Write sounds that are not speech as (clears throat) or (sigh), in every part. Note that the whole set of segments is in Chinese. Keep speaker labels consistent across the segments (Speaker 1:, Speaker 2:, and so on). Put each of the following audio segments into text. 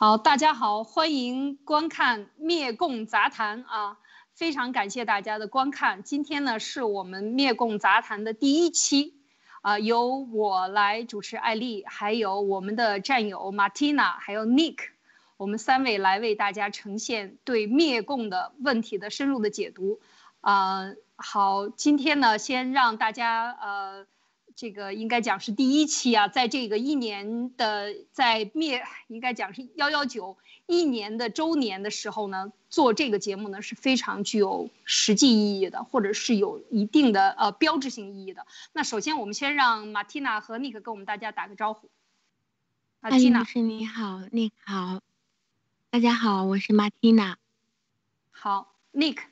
Speaker 1: 好，大家好，欢迎观看《灭共杂谈》啊！非常感谢大家的观看。今天呢，是我们《灭共杂谈》的第一期，啊，由我来主持艾丽，还有我们的战友 Martina，还有 Nick，我们三位来为大家呈现对灭共的问题的深入的解读。啊，好，今天呢，先让大家呃。这个应该讲是第一期啊，在这个一年的在灭，应该讲是幺幺九一年的周年的时候呢，做这个节目呢是非常具有实际意义的，或者是有一定的呃标志性意义的。那首先我们先让马蒂娜和尼克跟我们大家打个招呼。
Speaker 2: 马蒂娜，是你好，尼克好，大家好，我是马蒂娜。
Speaker 1: 好，尼克。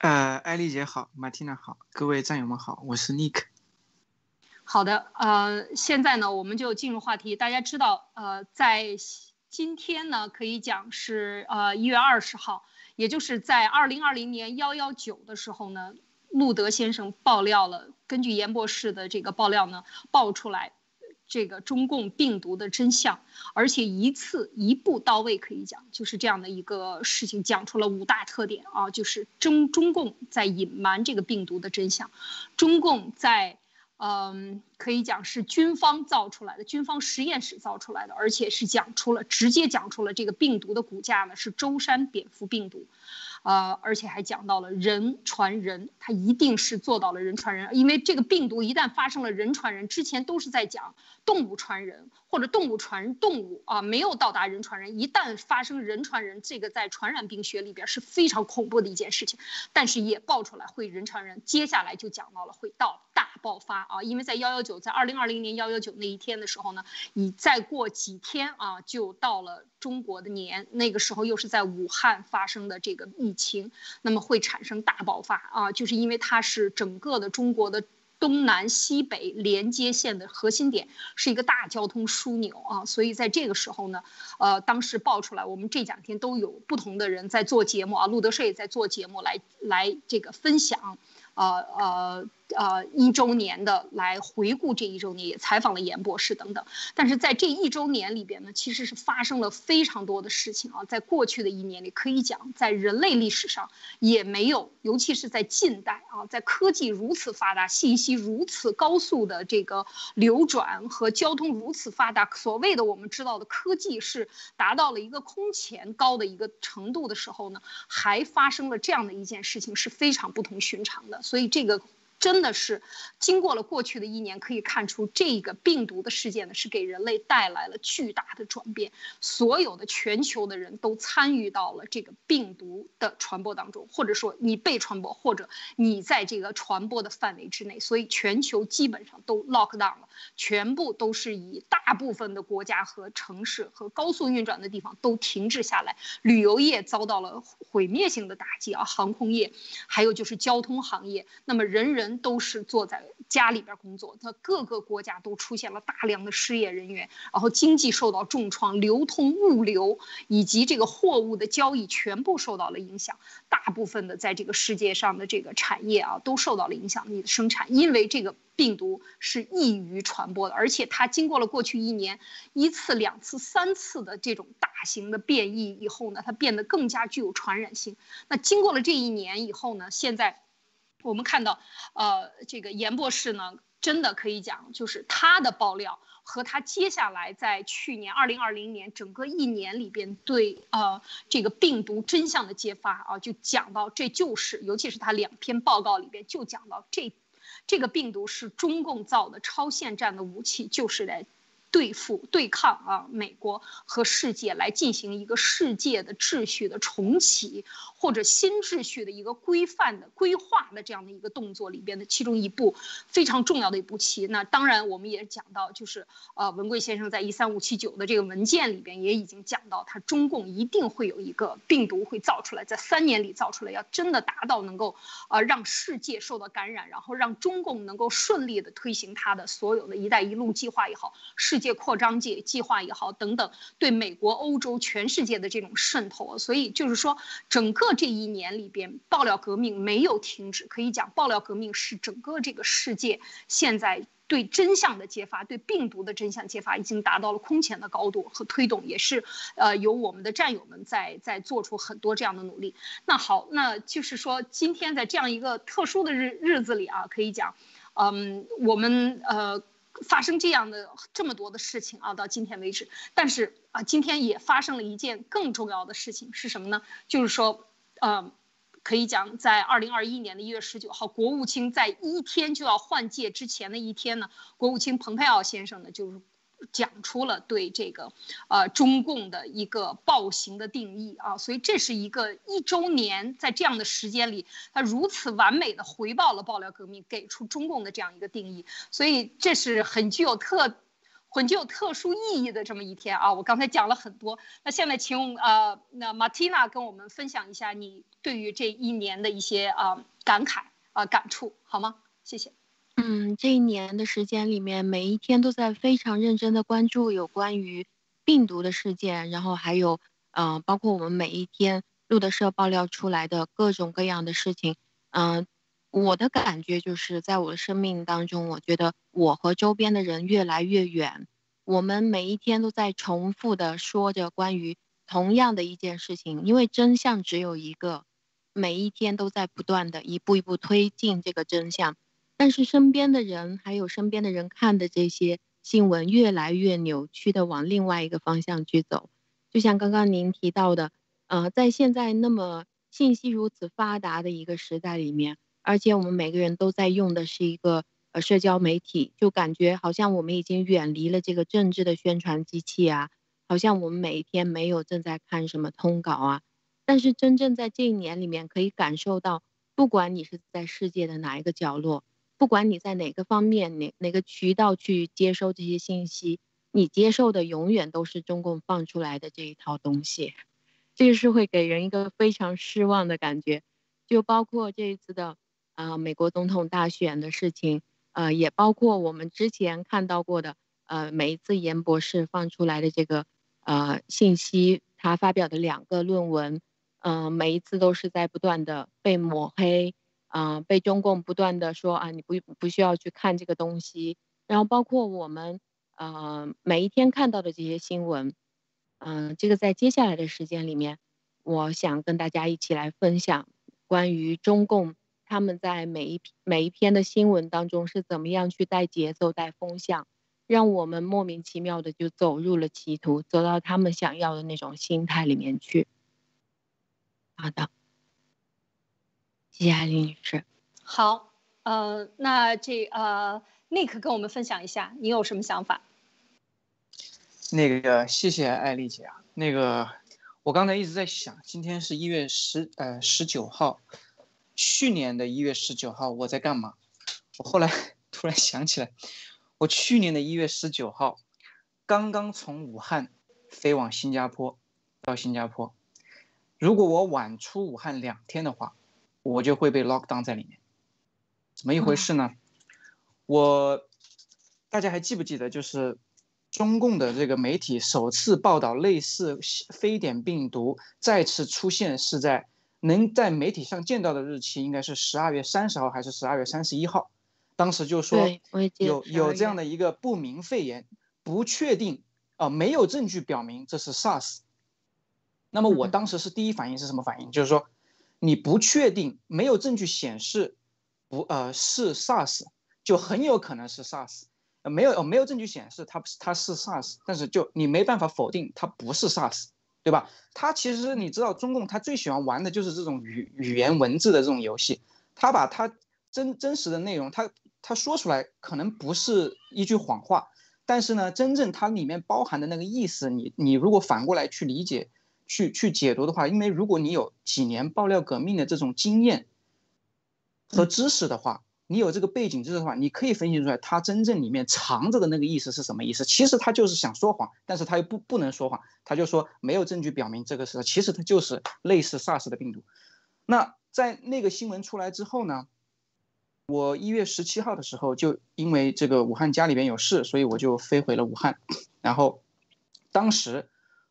Speaker 3: 呃，艾丽姐好，马蒂娜好，各位战友们好，我是尼克。
Speaker 1: 好的，呃，现在呢，我们就进入话题。大家知道，呃，在今天呢，可以讲是呃一月二十号，也就是在二零二零年幺幺九的时候呢，路德先生爆料了，根据严博士的这个爆料呢，爆出来这个中共病毒的真相，而且一次一步到位，可以讲就是这样的一个事情，讲出了五大特点啊，就是中中共在隐瞒这个病毒的真相，中共在。嗯，可以讲是军方造出来的，军方实验室造出来的，而且是讲出了直接讲出了这个病毒的骨架呢是舟山蝙蝠病毒，呃，而且还讲到了人传人，它一定是做到了人传人，因为这个病毒一旦发生了人传人，之前都是在讲动物传人或者动物传动物啊，没有到达人传人，一旦发生人传人，这个在传染病学里边是非常恐怖的一件事情，但是也爆出来会人传人，接下来就讲到了会到。大爆发啊！因为在幺幺九，在二零二零年幺幺九那一天的时候呢，你再过几天啊，就到了中国的年，那个时候又是在武汉发生的这个疫情，那么会产生大爆发啊！就是因为它是整个的中国的东南西北连接线的核心点，是一个大交通枢纽啊，所以在这个时候呢，呃，当时爆出来，我们这两天都有不同的人在做节目啊，路德社也在做节目来来这个分享。呃呃呃，一周年的来回顾这一周年，也采访了严博士等等。但是在这一周年里边呢，其实是发生了非常多的事情啊。在过去的一年里，可以讲在人类历史上也没有，尤其是在近代啊，在科技如此发达、信息如此高速的这个流转和交通如此发达，所谓的我们知道的科技是达到了一个空前高的一个程度的时候呢，还发生了这样的一件事情，是非常不同寻常的。所以这个。真的是，经过了过去的一年，可以看出这个病毒的事件呢，是给人类带来了巨大的转变。所有的全球的人都参与到了这个病毒的传播当中，或者说你被传播，或者你在这个传播的范围之内。所以全球基本上都 lock down 了，全部都是以大部分的国家和城市和高速运转的地方都停滞下来，旅游业遭到了毁灭性的打击啊，航空业，还有就是交通行业。那么人人。都是坐在家里边工作，它各个国家都出现了大量的失业人员，然后经济受到重创，流通物流以及这个货物的交易全部受到了影响。大部分的在这个世界上的这个产业啊，都受到了影响。你的生产，因为这个病毒是易于传播的，而且它经过了过去一年一次、两次、三次的这种大型的变异以后呢，它变得更加具有传染性。那经过了这一年以后呢，现在。我们看到，呃，这个严博士呢，真的可以讲，就是他的爆料和他接下来在去年二零二零年整个一年里边对呃这个病毒真相的揭发啊，就讲到这就是，尤其是他两篇报告里边就讲到这，这个病毒是中共造的超限战的武器，就是来。对付、对抗啊，美国和世界来进行一个世界的秩序的重启，或者新秩序的一个规范的规划的这样的一个动作里边的其中一步非常重要的一步棋。那当然，我们也讲到，就是呃，文贵先生在一三五七九的这个文件里边也已经讲到，他中共一定会有一个病毒会造出来，在三年里造出来，要真的达到能够呃让世界受到感染，然后让中共能够顺利的推行他的所有的一带一路计划也好，世。界扩张计计划也好，等等，对美国、欧洲、全世界的这种渗透，所以就是说，整个这一年里边，爆料革命没有停止。可以讲，爆料革命是整个这个世界现在对真相的揭发，对病毒的真相揭发，已经达到了空前的高度和推动，也是呃由我们的战友们在在做出很多这样的努力。那好，那就是说今天在这样一个特殊的日日子里啊，可以讲，嗯，我们呃发生这样的这么多的事情啊，到今天为止，但是啊，今天也发生了一件更重要的事情是什么呢？就是说，呃。可以讲，在二零二一年的一月十九号，国务卿在一天就要换届之前的一天呢，国务卿蓬佩奥先生呢，就是讲出了对这个，呃，中共的一个暴行的定义啊，所以这是一个一周年，在这样的时间里，他如此完美的回报了爆料革命，给出中共的这样一个定义，所以这是很具有特。很具有特殊意义的这么一天啊！我刚才讲了很多，那现在请呃，那 Martina 跟我们分享一下你对于这一年的一些啊感慨啊感触，好吗？谢谢。
Speaker 2: 嗯，这一年的时间里面，每一天都在非常认真的关注有关于病毒的事件，然后还有嗯，包括我们每一天路德社爆料出来的各种各样的事情，嗯。我的感觉就是，在我的生命当中，我觉得我和周边的人越来越远。我们每一天都在重复的说着关于同样的一件事情，因为真相只有一个。每一天都在不断的一步一步推进这个真相，但是身边的人还有身边的人看的这些新闻，越来越扭曲的往另外一个方向去走。就像刚刚您提到的，呃，在现在那么信息如此发达的一个时代里面。而且我们每个人都在用的是一个呃社交媒体，就感觉好像我们已经远离了这个政治的宣传机器啊，好像我们每一天没有正在看什么通稿啊。但是真正在这一年里面，可以感受到，不管你是在世界的哪一个角落，不管你在哪个方面哪哪个渠道去接收这些信息，你接受的永远都是中共放出来的这一套东西，这个是会给人一个非常失望的感觉，就包括这一次的。啊，美国总统大选的事情，呃，也包括我们之前看到过的，呃，每一次严博士放出来的这个呃信息，他发表的两个论文，嗯，每一次都是在不断的被抹黑，啊，被中共不断的说啊，你不不需要去看这个东西，然后包括我们，呃，每一天看到的这些新闻，嗯，这个在接下来的时间里面，我想跟大家一起来分享关于中共。他们在每一每一篇的新闻当中是怎么样去带节奏、带风向，让我们莫名其妙的就走入了歧途，走到他们想要的那种心态里面去。好的，谢谢艾丽女士。
Speaker 1: 好，呃，那这呃，Nick 跟我们分享一下，你有什么想法？
Speaker 3: 那个，谢谢艾丽姐啊。那个，我刚才一直在想，今天是一月十呃十九号。去年的一月十九号我在干嘛？我后来 (laughs) 突然想起来，我去年的一月十九号刚刚从武汉飞往新加坡，到新加坡。如果我晚出武汉两天的话，我就会被 lock down 在里面。怎么一回事呢？我大家还记不记得，就是中共的这个媒体首次报道类似非典病毒再次出现是在。能在媒体上见到的日期应该是十二月三十号还是十二月三十一号？当时就说有有这样的一个不明肺炎，不确定啊，没有证据表明这是 SARS。那么我当时是第一反应是什么反应？就是说你不确定，没有证据显示不呃是 SARS，就很有可能是 SARS。没有没有证据显示它它是 SARS，但是就你没办法否定它不是 SARS。对吧？他其实你知道，中共他最喜欢玩的就是这种语语言文字的这种游戏。他把他真真实的内容，他他说出来可能不是一句谎话，但是呢，真正它里面包含的那个意思，你你如果反过来去理解、去去解读的话，因为如果你有几年爆料革命的这种经验和知识的话。你有这个背景知识的话，你可以分析出来，他真正里面藏着的那个意思是什么意思？其实他就是想说谎，但是他又不不能说谎，他就说没有证据表明这个是，其实他就是类似 SARS 的病毒。那在那个新闻出来之后呢，我一月十七号的时候就因为这个武汉家里边有事，所以我就飞回了武汉。然后当时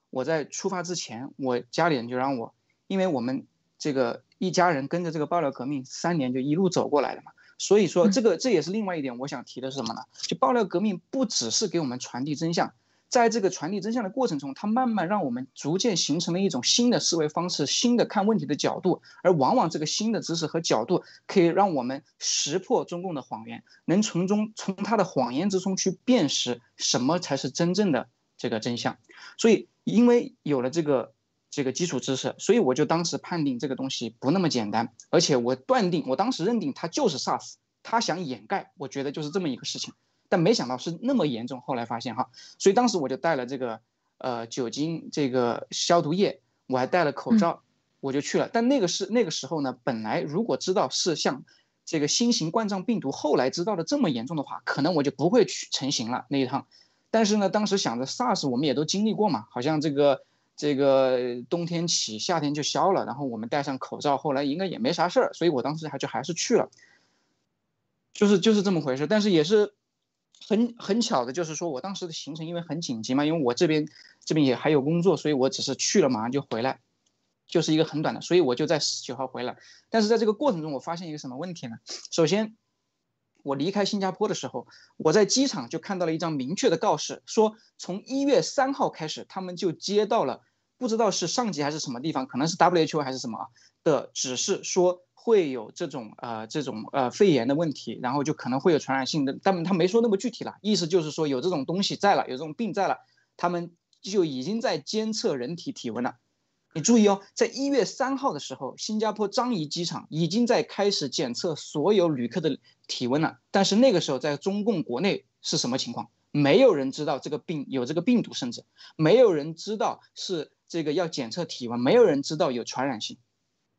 Speaker 3: 我在出发之前，我家里人就让我，因为我们这个一家人跟着这个爆料革命三年就一路走过来了嘛。所以说，这个这也是另外一点，我想提的是什么呢？就爆料革命不只是给我们传递真相，在这个传递真相的过程中，它慢慢让我们逐渐形成了一种新的思维方式、新的看问题的角度，而往往这个新的知识和角度可以让我们识破中共的谎言，能从中从他的谎言之中去辨识什么才是真正的这个真相。所以，因为有了这个。这个基础知识，所以我就当时判定这个东西不那么简单，而且我断定，我当时认定它就是 SARS，他想掩盖，我觉得就是这么一个事情，但没想到是那么严重。后来发现哈，所以当时我就带了这个呃酒精这个消毒液，我还戴了口罩，我就去了。但那个是那个时候呢，本来如果知道是像这个新型冠状病毒后来知道的这么严重的话，可能我就不会去成型了那一趟。但是呢，当时想着 SARS 我们也都经历过嘛，好像这个。这个冬天起，夏天就消了，然后我们戴上口罩，后来应该也没啥事儿，所以我当时还就还是去了，就是就是这么回事。但是也是很很巧的，就是说我当时的行程因为很紧急嘛，因为我这边这边也还有工作，所以我只是去了马上就回来，就是一个很短的，所以我就在十九号回来。但是在这个过程中，我发现一个什么问题呢？首先。我离开新加坡的时候，我在机场就看到了一张明确的告示，说从一月三号开始，他们就接到了不知道是上级还是什么地方，可能是 WHO 还是什么的指示，说会有这种呃这种呃肺炎的问题，然后就可能会有传染性的，但他没说那么具体了，意思就是说有这种东西在了，有这种病在了，他们就已经在监测人体体温了。你注意哦，在一月三号的时候，新加坡樟宜机场已经在开始检测所有旅客的体温了。但是那个时候，在中共国内是什么情况？没有人知道这个病有这个病毒，甚至没有人知道是这个要检测体温，没有人知道有传染性。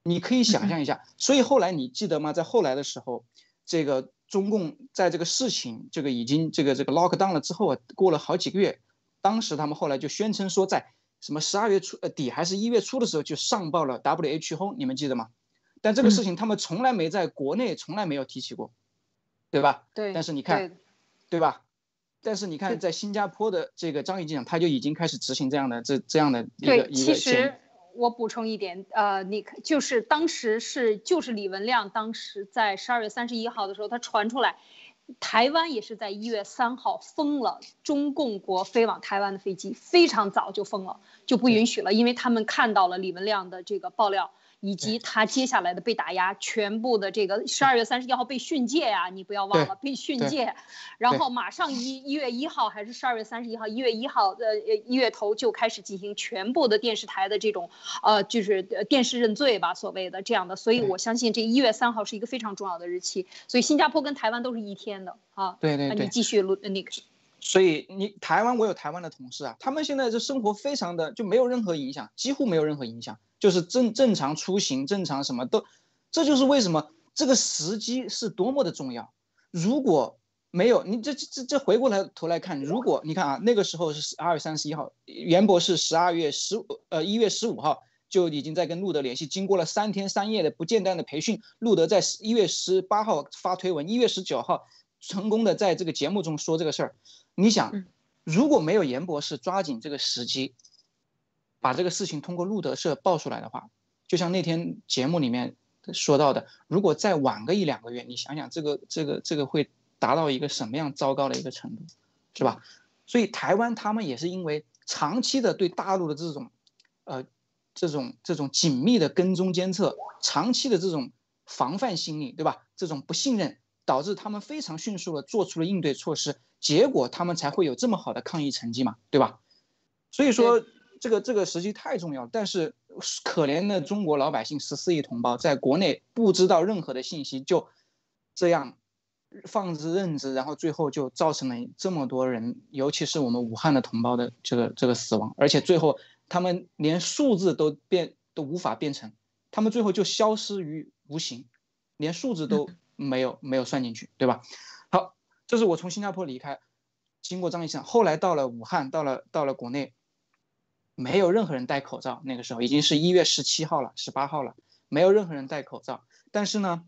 Speaker 3: 你可以想象一下。所以后来你记得吗？在后来的时候，这个中共在这个事情这个已经这个这个 lock down 了之后啊，过了好几个月，当时他们后来就宣称说在。什么十二月初呃底还是一月初的时候就上报了 WHO，你们记得吗？但这个事情他们从来没在国内从来没有提起过，对吧？
Speaker 1: 对。
Speaker 3: 但是你看，对吧？但是你看，在新加坡的这个樟宜机场，他就已经开始执行这样的这这样的一个一个。
Speaker 1: 其实我补充一点，呃，你就是当时是就是李文亮当时在十二月三十一号的时候，他传出来。台湾也是在一月三号封了中共国飞往台湾的飞机，非常早就封了，就不允许了，因为他们看到了李文亮的这个爆料。以及他接下来的被打压，全部的这个十二月三十一号被训诫呀，你不要忘了被训诫，然后马上一一月一号还是十二月三十一号，一月一号呃一月头就开始进行全部的电视台的这种呃就是电视认罪吧，所谓的这样的，所以我相信这一月三号是一个非常重要的日期，所以新加坡跟台湾都是一天的啊。
Speaker 3: 对对对，
Speaker 1: 你继续录那个。
Speaker 3: 所以你台湾我有台湾的同事啊，他们现在这生活非常的就没有任何影响，几乎没有任何影响。就是正正常出行，正常什么都，这就是为什么这个时机是多么的重要。如果没有你这这这回过来头来看，如果你看啊，那个时候是十二月三十一号，袁博士十二月十五呃一月十五号就已经在跟路德联系，经过了三天三夜的不间断的培训，路德在一月十八号发推文，一月十九号成功的在这个节目中说这个事儿。你想，如果没有严博士抓紧这个时机。把这个事情通过路德社爆出来的话，就像那天节目里面说到的，如果再晚个一两个月，你想想这个这个这个会达到一个什么样糟糕的一个程度，是吧？所以台湾他们也是因为长期的对大陆的这种，呃，这种这种紧密的跟踪监测，长期的这种防范心理，对吧？这种不信任，导致他们非常迅速的做出了应对措施，结果他们才会有这么好的抗疫成绩嘛，对吧？所以说。这个这个时机太重要，但是可怜的中国老百姓十四亿同胞在国内不知道任何的信息，就这样放之任之，然后最后就造成了这么多人，尤其是我们武汉的同胞的这个这个死亡，而且最后他们连数字都变都无法变成，他们最后就消失于无形，连数字都没有没有算进去，对吧？好，这是我从新加坡离开，经过张医生，后来到了武汉，到了到了国内。没有任何人戴口罩，那个时候已经是一月十七号了，十八号了，没有任何人戴口罩。但是呢，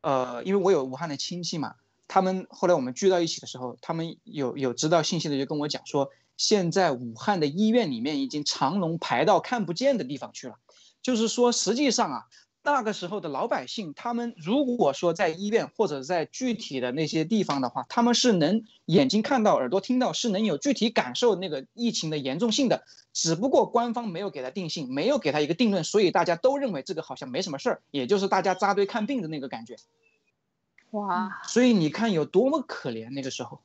Speaker 3: 呃，因为我有武汉的亲戚嘛，他们后来我们聚到一起的时候，他们有有知道信息的就跟我讲说，现在武汉的医院里面已经长龙排到看不见的地方去了，就是说实际上啊，那个时候的老百姓，他们如果说在医院或者在具体的那些地方的话，他们是能眼睛看到、耳朵听到，是能有具体感受那个疫情的严重性的。只不过官方没有给他定性，没有给他一个定论，所以大家都认为这个好像没什么事儿，也就是大家扎堆看病的那个感觉。
Speaker 1: 哇，
Speaker 3: 所以你看有多么可怜那个时候，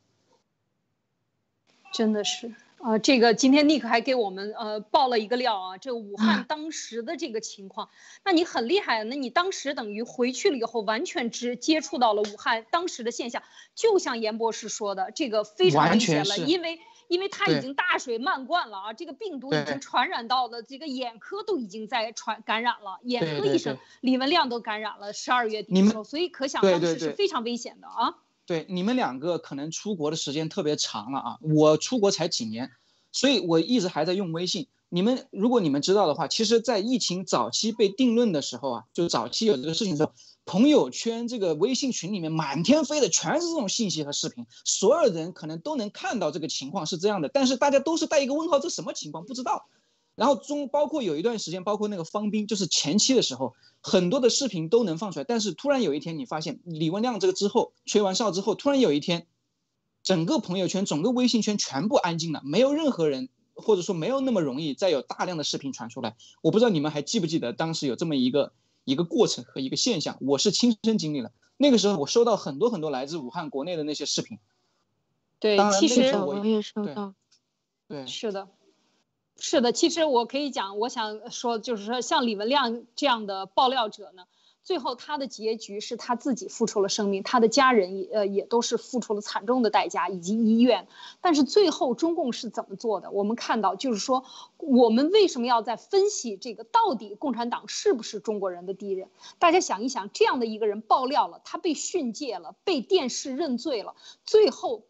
Speaker 1: 真的是。啊，这个今天尼克还给我们呃爆了一个料啊，这武汉当时的这个情况，那你很厉害，那你当时等于回去了以后，完全只接触到了武汉当时的现象，就像严博士说的，这个非常危险了，因为因为他已经大水漫灌了啊，这个病毒已经传染到了这个眼科都已经在传感染了，眼科医生李文亮都感染了，十二月底的时候，所以可想当时是非常危险的啊。
Speaker 3: 对你们两个可能出国的时间特别长了啊，我出国才几年，所以我一直还在用微信。你们如果你们知道的话，其实，在疫情早期被定论的时候啊，就早期有这个事情的时候，朋友圈这个微信群里面满天飞的全是这种信息和视频，所有人可能都能看到这个情况是这样的，但是大家都是带一个问号，这什么情况不知道。然后中包括有一段时间，包括那个方斌，就是前期的时候，很多的视频都能放出来。但是突然有一天，你发现李文亮这个之后吹完哨之后，突然有一天，整个朋友圈、整个微信圈全部安静了，没有任何人，或者说没有那么容易再有大量的视频传出来。我不知道你们还记不记得当时有这么一个一个过程和一个现象，我是亲身经历了。那个时候我收到很多很多来自武汉国内的那些视频。
Speaker 1: 对，其实
Speaker 2: 我也收到。
Speaker 3: 对，
Speaker 1: 是的。是的，其实我可以讲，我想说，就是说，像李文亮这样的爆料者呢，最后他的结局是他自己付出了生命，他的家人也呃也都是付出了惨重的代价，以及医院。但是最后中共是怎么做的？我们看到，就是说，我们为什么要在分析这个？到底共产党是不是中国人的敌人？大家想一想，这样的一个人爆料了，他被训诫了，被电视认罪了，最后。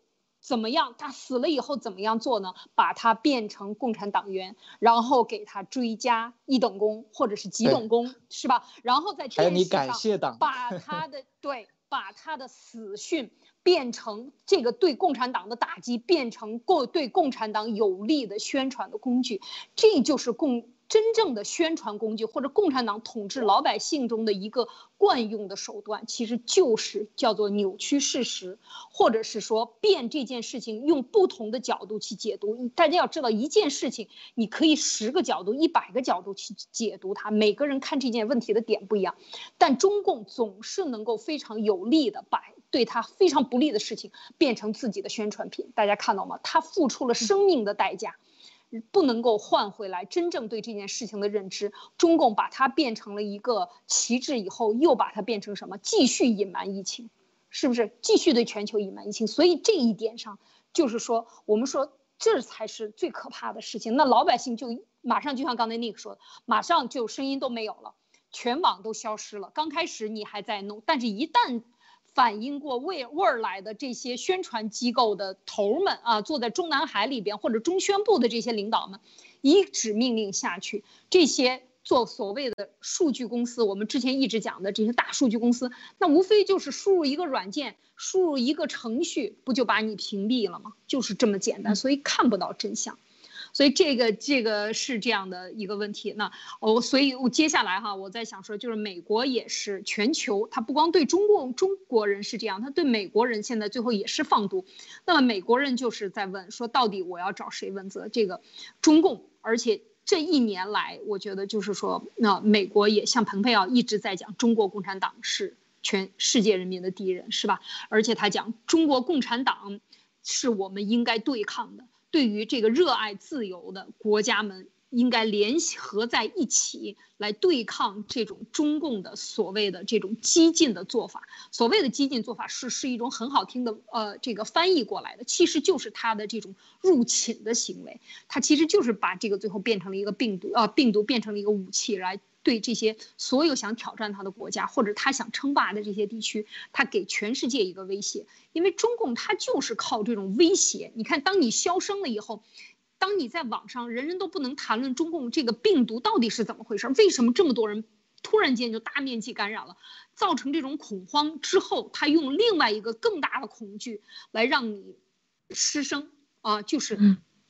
Speaker 1: 怎么样？他死了以后怎么样做呢？把他变成共产党员，然后给他追加一等功或者是几等功，是吧？然后在电视上把 (laughs) 他的对，把他的死讯变成这个对共产党的打击，变成共对共产党有利的宣传的工具，这就是共。真正的宣传工具，或者共产党统治老百姓中的一个惯用的手段，其实就是叫做扭曲事实，或者是说变这件事情，用不同的角度去解读。大家要知道，一件事情你可以十个角度、一百个角度去解读它，每个人看这件问题的点不一样。但中共总是能够非常有力的把对他非常不利的事情变成自己的宣传品。大家看到吗？他付出了生命的代价。不能够换回来真正对这件事情的认知。中共把它变成了一个旗帜以后，又把它变成什么？继续隐瞒疫情，是不是？继续对全球隐瞒疫情。所以这一点上，就是说，我们说这才是最可怕的事情。那老百姓就马上就像刚才那个说的，马上就声音都没有了，全网都消失了。刚开始你还在弄，但是一旦。反映过味味儿来的这些宣传机构的头们啊，坐在中南海里边或者中宣部的这些领导们，一纸命令下去，这些做所谓的数据公司，我们之前一直讲的这些大数据公司，那无非就是输入一个软件，输入一个程序，不就把你屏蔽了吗？就是这么简单，所以看不到真相。所以这个这个是这样的一个问题，那哦，所以我接下来哈，我在想说，就是美国也是全球，它不光对中共中国人是这样，它对美国人现在最后也是放毒。那么美国人就是在问说，到底我要找谁问责？这个中共，而且这一年来，我觉得就是说，那美国也像蓬佩奥一直在讲，中国共产党是全世界人民的敌人，是吧？而且他讲，中国共产党是我们应该对抗的。对于这个热爱自由的国家们，应该联合在一起来对抗这种中共的所谓的这种激进的做法。所谓的激进做法是是一种很好听的，呃，这个翻译过来的，其实就是他的这种入侵的行为。他其实就是把这个最后变成了一个病毒，呃，病毒变成了一个武器来。对这些所有想挑战他的国家，或者他想称霸的这些地区，他给全世界一个威胁。因为中共他就是靠这种威胁。你看，当你消声了以后，当你在网上人人都不能谈论中共这个病毒到底是怎么回事，为什么这么多人突然间就大面积感染了，造成这种恐慌之后，他用另外一个更大的恐惧来让你失声啊，就是。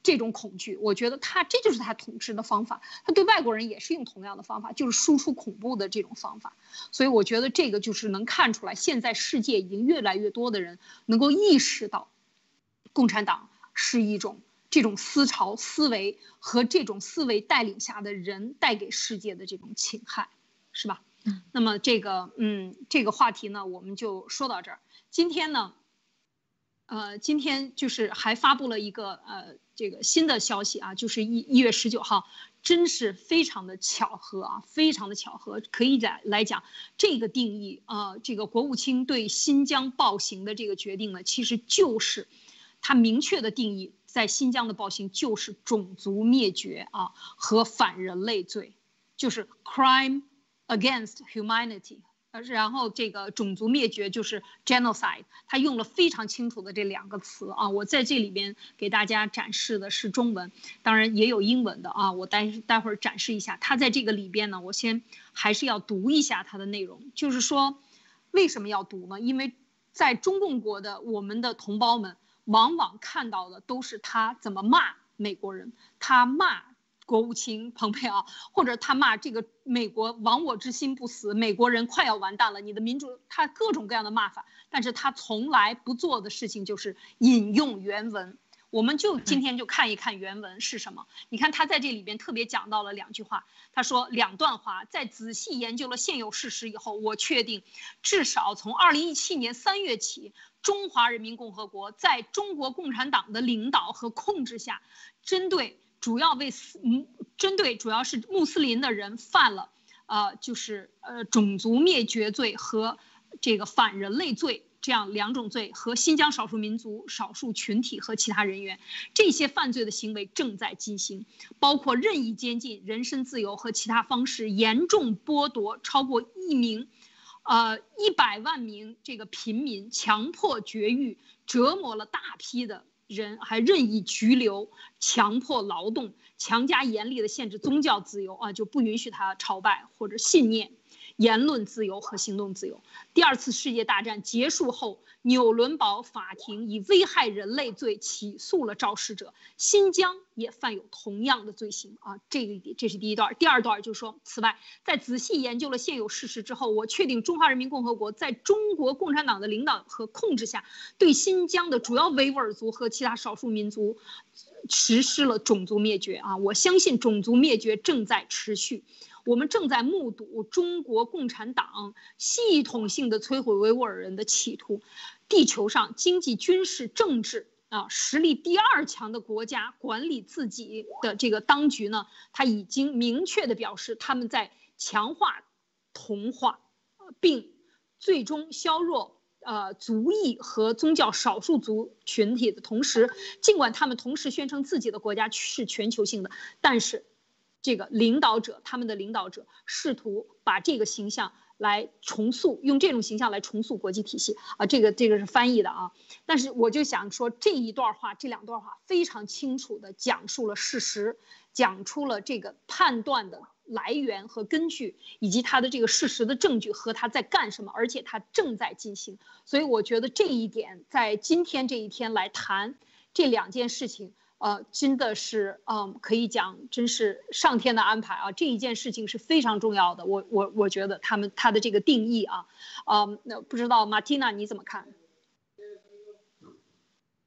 Speaker 1: 这种恐惧，我觉得他这就是他统治的方法。他对外国人也是用同样的方法，就是输出恐怖的这种方法。所以我觉得这个就是能看出来，现在世界已经越来越多的人能够意识到，共产党是一种这种思潮思维和这种思维带领下的人带给世界的这种侵害，是吧？
Speaker 2: 嗯。
Speaker 1: 那么这个嗯这个话题呢，我们就说到这儿。今天呢。呃，今天就是还发布了一个呃这个新的消息啊，就是一一月十九号，真是非常的巧合啊，非常的巧合。可以来来讲，这个定义啊，这个国务卿对新疆暴行的这个决定呢，其实就是他明确的定义，在新疆的暴行就是种族灭绝啊和反人类罪，就是 crime against humanity。然后这个种族灭绝就是 genocide，他用了非常清楚的这两个词啊。我在这里边给大家展示的是中文，当然也有英文的啊。我待待会儿展示一下，他在这个里边呢，我先还是要读一下它的内容。就是说，为什么要读呢？因为在中共国的我们的同胞们，往往看到的都是他怎么骂美国人，他骂。国务卿蓬佩奥，或者他骂这个美国亡我之心不死，美国人快要完蛋了。你的民主，他各种各样的骂法，但是他从来不做的事情就是引用原文。我们就今天就看一看原文是什么。你看他在这里边特别讲到了两句话，他说两段话，在仔细研究了现有事实以后，我确定，至少从二零一七年三月起，中华人民共和国在中国共产党的领导和控制下，针对。主要为斯嗯，针对主要是穆斯林的人犯了，呃，就是呃种族灭绝罪和这个反人类罪这样两种罪，和新疆少数民族少数群体和其他人员这些犯罪的行为正在进行，包括任意监禁、人身自由和其他方式严重剥夺超过一名，呃一百万名这个平民，强迫绝育，折磨了大批的。人还任意拘留、强迫劳动、强加严厉的限制宗教自由啊，就不允许他朝拜或者信念。言论自由和行动自由。第二次世界大战结束后，纽伦堡法庭以危害人类罪起诉了肇事者，新疆也犯有同样的罪行啊。这个这是第一段，第二段就说，此外，在仔细研究了现有事实之后，我确定中华人民共和国在中国共产党的领导和控制下，对新疆的主要维吾尔族和其他少数民族实施了种族灭绝啊。我相信种族灭绝正在持续。我们正在目睹中国共产党系统性的摧毁维吾尔人的企图。地球上经济、军事、政治啊实力第二强的国家管理自己的这个当局呢，他已经明确的表示，他们在强化同化，并最终削弱呃族裔和宗教少数族群体的同时，尽管他们同时宣称自己的国家是全球性的，但是。这个领导者，他们的领导者试图把这个形象来重塑，用这种形象来重塑国际体系啊，这个这个是翻译的啊。但是我就想说，这一段话，这两段话非常清楚地讲述了事实，讲出了这个判断的来源和根据，以及他的这个事实的证据和他在干什么，而且他正在进行。所以我觉得这一点在今天这一天来谈这两件事情。呃，真的是，嗯，可以讲，真是上天的安排啊！这一件事情是非常重要的。我我我觉得他们他的这个定义啊，嗯，那不知道马蒂娜你怎么看？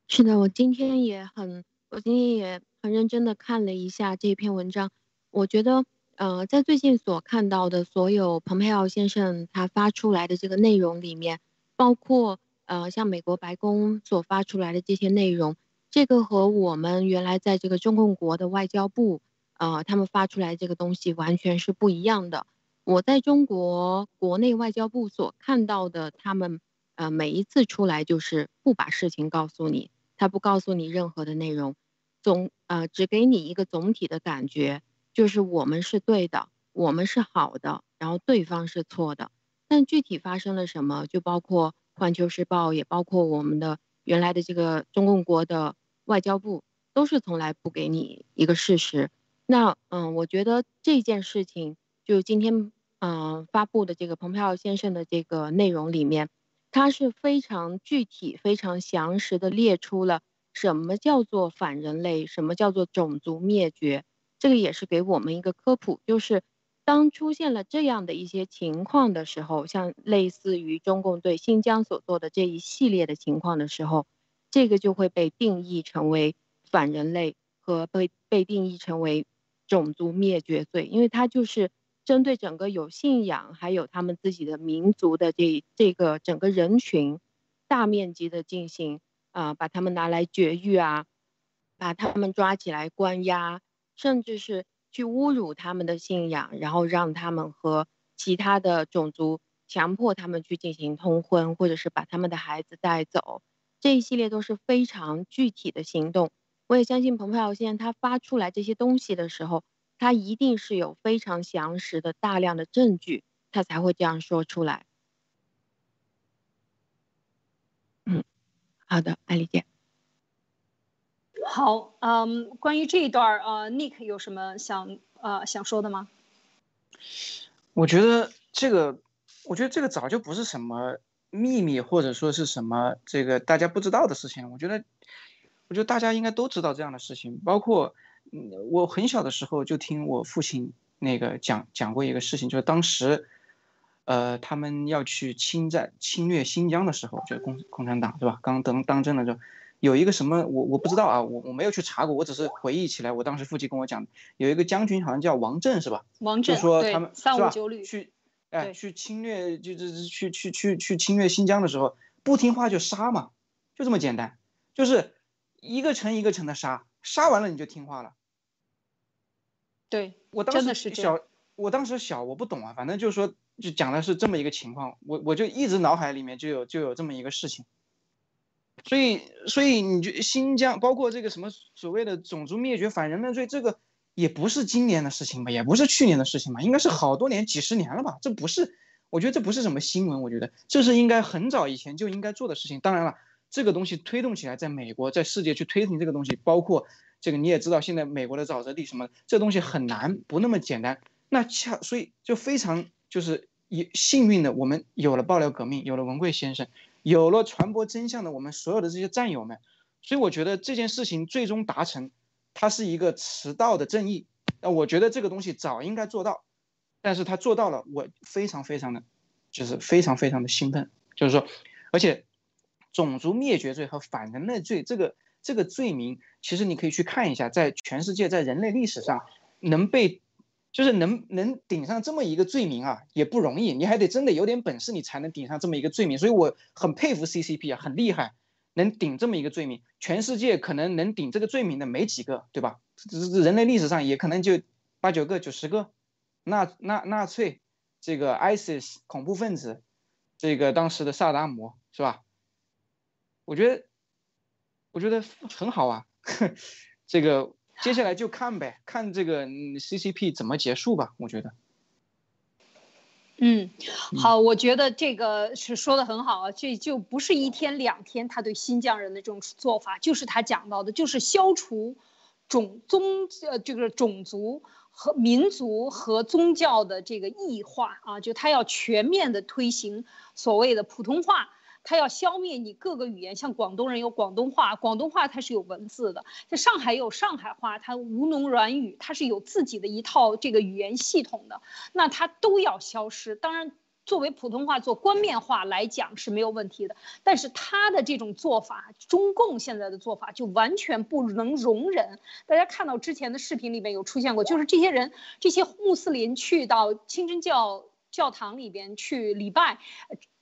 Speaker 2: 是的，我今天也很，我今天也很认真的看了一下这篇文章。我觉得，呃，在最近所看到的所有蓬佩奥先生他发出来的这个内容里面，包括呃，像美国白宫所发出来的这些内容。这个和我们原来在这个中共国的外交部，呃，他们发出来这个东西完全是不一样的。我在中国国内外交部所看到的，他们呃每一次出来就是不把事情告诉你，他不告诉你任何的内容，总呃只给你一个总体的感觉，就是我们是对的，我们是好的，然后对方是错的。但具体发生了什么，就包括《环球时报》，也包括我们的原来的这个中共国的。外交部都是从来不给你一个事实，那嗯，我觉得这件事情就今天嗯发布的这个蓬佩奥先生的这个内容里面，他是非常具体、非常详实的列出了什么叫做反人类，什么叫做种族灭绝，这个也是给我们一个科普，就是当出现了这样的一些情况的时候，像类似于中共对新疆所做的这一系列的情况的时候，这个就会被定义成为反人类和被被定义成为种族灭绝罪，因为它就是针对整个有信仰还有他们自己的民族的这这个整个人群。大面积的进行啊，把他们拿来绝育啊，把他们抓起来关押，甚至是去侮辱他们的信仰，然后让他们和其他的种族强迫他们去进行通婚，或者是把他们的孩子带走，这一系列都是非常具体的行动。我也相信蓬佩奥先生他发出来这些东西的时候，他一定是有非常详实的大量的证据，他才会这样说出来。嗯好的，艾丽姐。
Speaker 1: 好，嗯，关于这一段呃，Nick 有什么想呃想说的吗？
Speaker 3: 我觉得这个，我觉得这个早就不是什么秘密，或者说是什么这个大家不知道的事情。我觉得，我觉得大家应该都知道这样的事情。包括，嗯，我很小的时候就听我父亲那个讲讲过一个事情，就是当时。呃，他们要去侵占、侵略新疆的时候，就是共共产党对吧？刚当当政的时候，有一个什么，我我不知道啊，我我没有去查过，我只是回忆起来，我当时父亲跟我讲，有一个将军好像叫王震是吧？
Speaker 1: 王震，
Speaker 3: 就说他们
Speaker 1: 三五九旅
Speaker 3: 去，哎，去侵略，就是去去去去侵略新疆的时候，不听话就杀嘛，就这么简单，就是一个城一个城的杀，杀完了你就听话了。
Speaker 1: 对，
Speaker 3: 我当时小，我当时小，我不懂啊，反正就是说。就讲的是这么一个情况，我我就一直脑海里面就有就有这么一个事情，所以所以你就新疆包括这个什么所谓的种族灭绝反人类罪，这个也不是今年的事情吧，也不是去年的事情吧，应该是好多年几十年了吧，这不是，我觉得这不是什么新闻，我觉得这是应该很早以前就应该做的事情。当然了，这个东西推动起来，在美国在世界去推行这个东西，包括这个你也知道，现在美国的沼泽地什么，这东西很难，不那么简单。那恰所以就非常就是。也幸运的，我们有了爆料革命，有了文贵先生，有了传播真相的我们所有的这些战友们，所以我觉得这件事情最终达成，它是一个迟到的正义。那我觉得这个东西早应该做到，但是他做到了，我非常非常的，就是非常非常的兴奋。就是说，而且种族灭绝罪和反人类罪这个这个罪名，其实你可以去看一下，在全世界在人类历史上能被。就是能能顶上这么一个罪名啊，也不容易，你还得真的有点本事，你才能顶上这么一个罪名。所以我很佩服 CCP 啊，很厉害，能顶这么一个罪名。全世界可能能顶这个罪名的没几个，对吧？人类历史上也可能就八九个、九十个。纳纳纳粹，这个 ISIS 恐怖分子，这个当时的萨达姆，是吧？我觉得，我觉得很好啊，(laughs) 这个。接下来就看呗，看这个 CCP 怎么结束吧。我觉得，
Speaker 1: 嗯，好，我觉得这个是说的很好啊。这就不是一天两天，他对新疆人的这种做法，就是他讲到的，就是消除种宗呃这个种族和民族和宗教的这个异化啊，就他要全面的推行所谓的普通话。他要消灭你各个语言，像广东人有广东话，广东话它是有文字的；在上海有上海话，它吴侬软语，它是有自己的一套这个语言系统的，那它都要消失。当然，作为普通话做官面话来讲是没有问题的，但是他的这种做法，中共现在的做法就完全不能容忍。大家看到之前的视频里面有出现过，就是这些人，这些穆斯林去到清真教教堂里边去礼拜。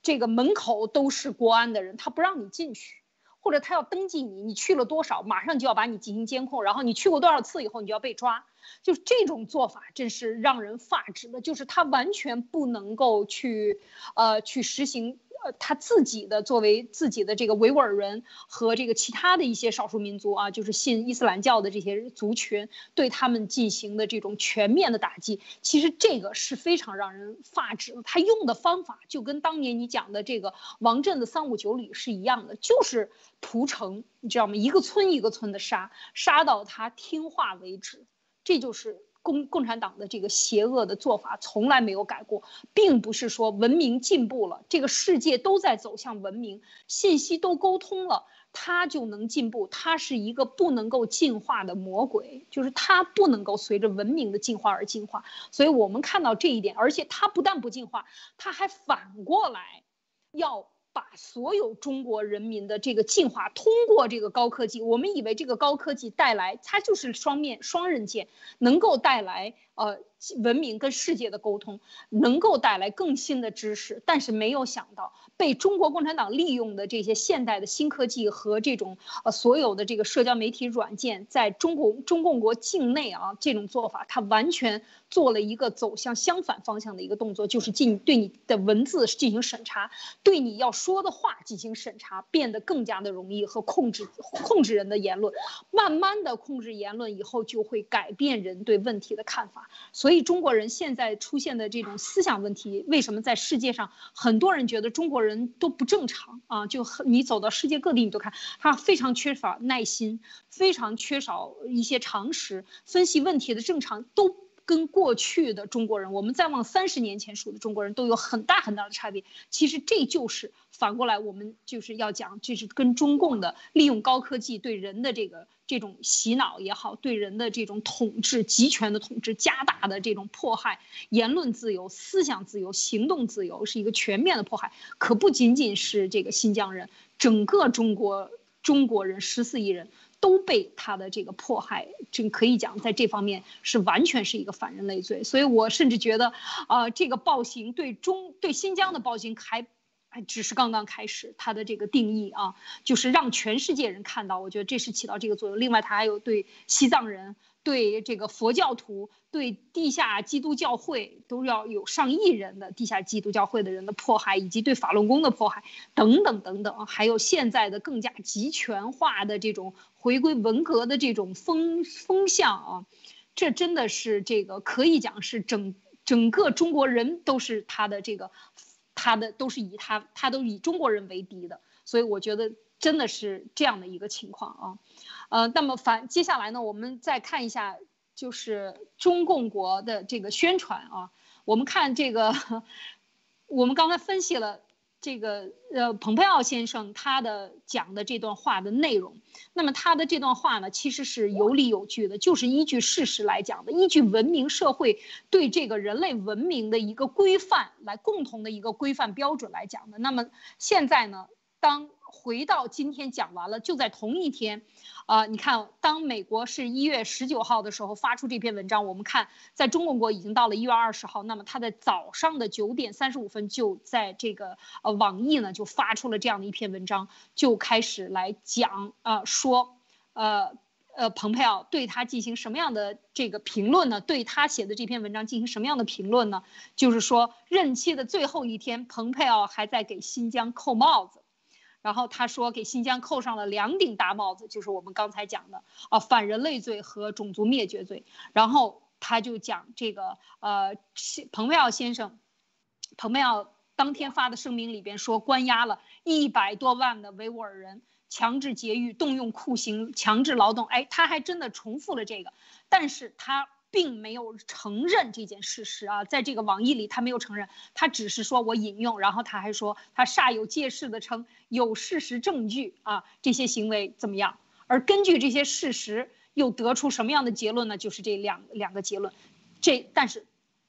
Speaker 1: 这个门口都是国安的人，他不让你进去，或者他要登记你，你去了多少，马上就要把你进行监控，然后你去过多少次以后，你就要被抓。就这种做法，真是让人发指的，就是他完全不能够去，呃，去实行。呃，他自己的作为自己的这个维吾尔人和这个其他的一些少数民族啊，就是信伊斯兰教的这些族群，对他们进行的这种全面的打击，其实这个是非常让人发指。他用的方法就跟当年你讲的这个王震的三五九旅是一样的，就是屠城，你知道吗？一个村一个村的杀，杀到他听话为止，这就是共共产党的这个邪恶的做法从来没有改过，并不是说文明进步了，这个世界都在走向文明，信息都沟通了。它就能进步，它是一个不能够进化的魔鬼，就是它不能够随着文明的进化而进化。所以我们看到这一点，而且它不但不进化，它还反过来要把所有中国人民的这个进化通过这个高科技。我们以为这个高科技带来，它就是双面双刃剑，能够带来呃。文明跟世界的沟通能够带来更新的知识，但是没有想到被中国共产党利用的这些现代的新科技和这种呃所有的这个社交媒体软件，在中国中共国境内啊这种做法，它完全做了一个走向相反方向的一个动作，就是进对你的文字进行审查，对你要说的话进行审查，变得更加的容易和控制控制人的言论，慢慢的控制言论以后就会改变人对问题的看法，所。以中国人现在出现的这种思想问题，为什么在世界上很多人觉得中国人都不正常啊？就你走到世界各地，你都看他非常缺少耐心，非常缺少一些常识，分析问题的正常都。跟过去的中国人，我们再往三十年前数的中国人都有很大很大的差别。其实这就是反过来，我们就是要讲，这是跟中共的利用高科技对人的这个这种洗脑也好，对人的这种统治、集权的统治、加大的这种迫害，言论自由、思想自由、行动自由是一个全面的迫害。可不仅仅是这个新疆人，整个中国中国人十四亿人。都被他的这个迫害，这可以讲在这方面是完全是一个反人类罪。所以我甚至觉得，啊，这个暴行对中对新疆的暴行还还只是刚刚开始。它的这个定义啊，就是让全世界人看到，我觉得这是起到这个作用。另外，他还有对西藏人。对这个佛教徒、对地下基督教会都要有上亿人的地下基督教会的人的迫害，以及对法轮功的迫害等等等等，还有现在的更加集权化的这种回归文革的这种风风向啊，这真的是这个可以讲是整整个中国人都是他的这个他的都是以他他都以中国人为敌的，所以我觉得真的是这样的一个情况啊。呃，那么反接下来呢，我们再看一下，就是中共国的这个宣传啊。我们看这个，(laughs) 我们刚才分析了这个呃，蓬佩奥先生他的讲的这段话的内容。那么他的这段话呢，其实是有理有据的，就是依据事实来讲的，依据文明社会对这个人类文明的一个规范来共同的一个规范标准来讲的。那么现在呢，当回到今天讲完了，就在同一天。啊，你看，当美国是一月十九号的时候发出这篇文章，我们看在中共国已经到了一月二十号，那么他在早上的九点三十五分就在这个呃网易呢就发出了这样的一篇文章，就开始来讲啊说，呃呃，蓬佩奥对他进行什么样的这个评论呢？对他写的这篇文章进行什么样的评论呢？就是说任期的最后一天，蓬佩奥还在给新疆扣帽子。然后他说，给新疆扣上了两顶大帽子，就是我们刚才讲的啊，反人类罪和种族灭绝罪。然后他就讲这个，呃，蓬佩奥先生，蓬佩奥当天发的声明里边说，关押了一百多万的维吾尔人，强制劫狱，动用酷刑，强制劳动。哎，他还真的重复了这个，但是他。并没有承认这件事实啊，在这个网易里他没有承认，他只是说我引用，然后他还说他煞有介事的称有事实证据啊，这些行为怎么样？而根据这些事实又得出什么样的结论呢？就是这两两个结论，这但是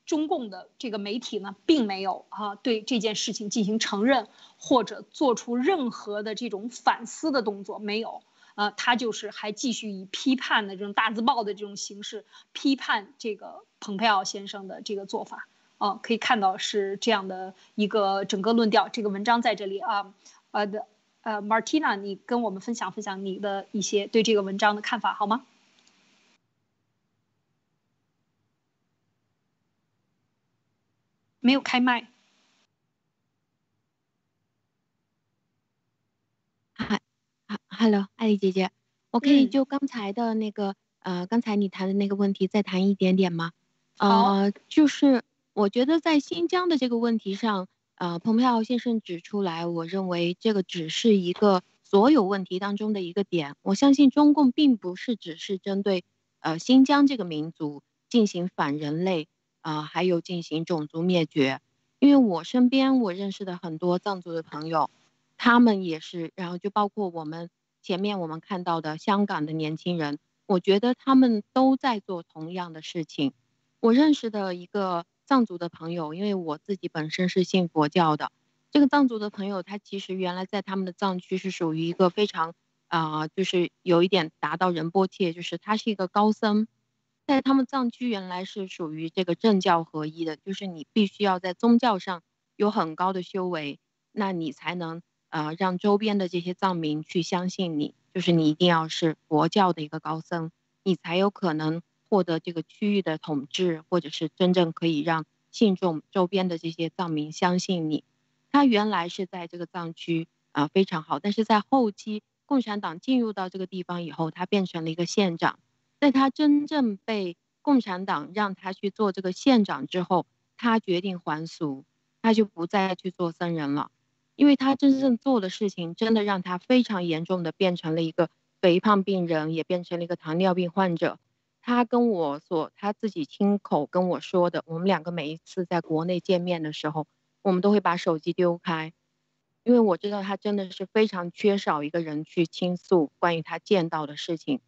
Speaker 1: 中共的这个媒体呢，并没有啊对这件事情进行承认或者做出任何的这种反思的动作，没有。啊，他就是还继续以批判的这种大字报的这种形式批判这个蓬佩奥先生的这个做法。啊，可以看到是这样的一个整个论调。这个文章在这里啊，呃的呃，Martina，你跟我们分享分享你的一些对这个文章的看法好吗？没有开麦。
Speaker 2: Hello，艾丽姐姐，我可以就刚才的那个，呃，刚才你谈的那个问题再谈一点点吗？呃，就是我觉得在新疆的这个问题上，呃，蓬佩奥先生指出来，我认为这个只是一个所有问题当中的一个点。我相信中共并不是只是针对，呃，新疆这个民族，进行反人类啊，还有进行种族灭绝。因为我身边我认识的很多藏族的朋友，他们也是，然后就包括我们前面我们看到的香港的年轻人，我觉得他们都在做同样的事情。我认识的一个藏族的朋友，因为我自己本身是信佛教的，这个藏族的朋友他其实原来在他们的藏区是属于一个非常啊，就是有一点达到仁波切，就是他是一个高僧。在他们藏区原来是属于这个政教合一的，就是你必须要在宗教上有很高的修为，那你才能呃让周边的这些藏民去相信你，就是你一定要是佛教的一个高僧，你才有可能获得这个区域的统治，或者是真正可以让信众周边的这些藏民相信你。他原来是在这个藏区啊非常好，但是在后期共产党进入到这个地方以后，他变成了一个县长。在他真正被共产党让他去做这个县长之后，他决定还俗，他就不再去做僧人了，因为他真正做的事情真的让他非常严重的变成了一个肥胖病人，也变成了一个糖尿病患者。他跟我所他自己亲口跟我说的，我们两个每一次在国内见面的时候，我们都会把手机丢开，因为我知道他真的是非常缺少一个人去倾诉关于他见到的事情。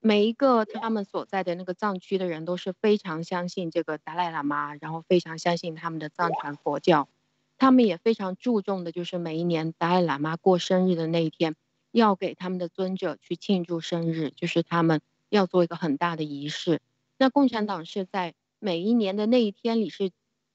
Speaker 2: 每一个他们所在的那个藏区的人都是非常相信这个达赖喇嘛，然后非常相信他们的藏传佛教，他们也非常注重的就是每一年达赖喇嘛过生日的那一天，要给他们的尊者去庆祝生日，就是他们要做一个很大的仪式。那共产党是在每一年的那一天里是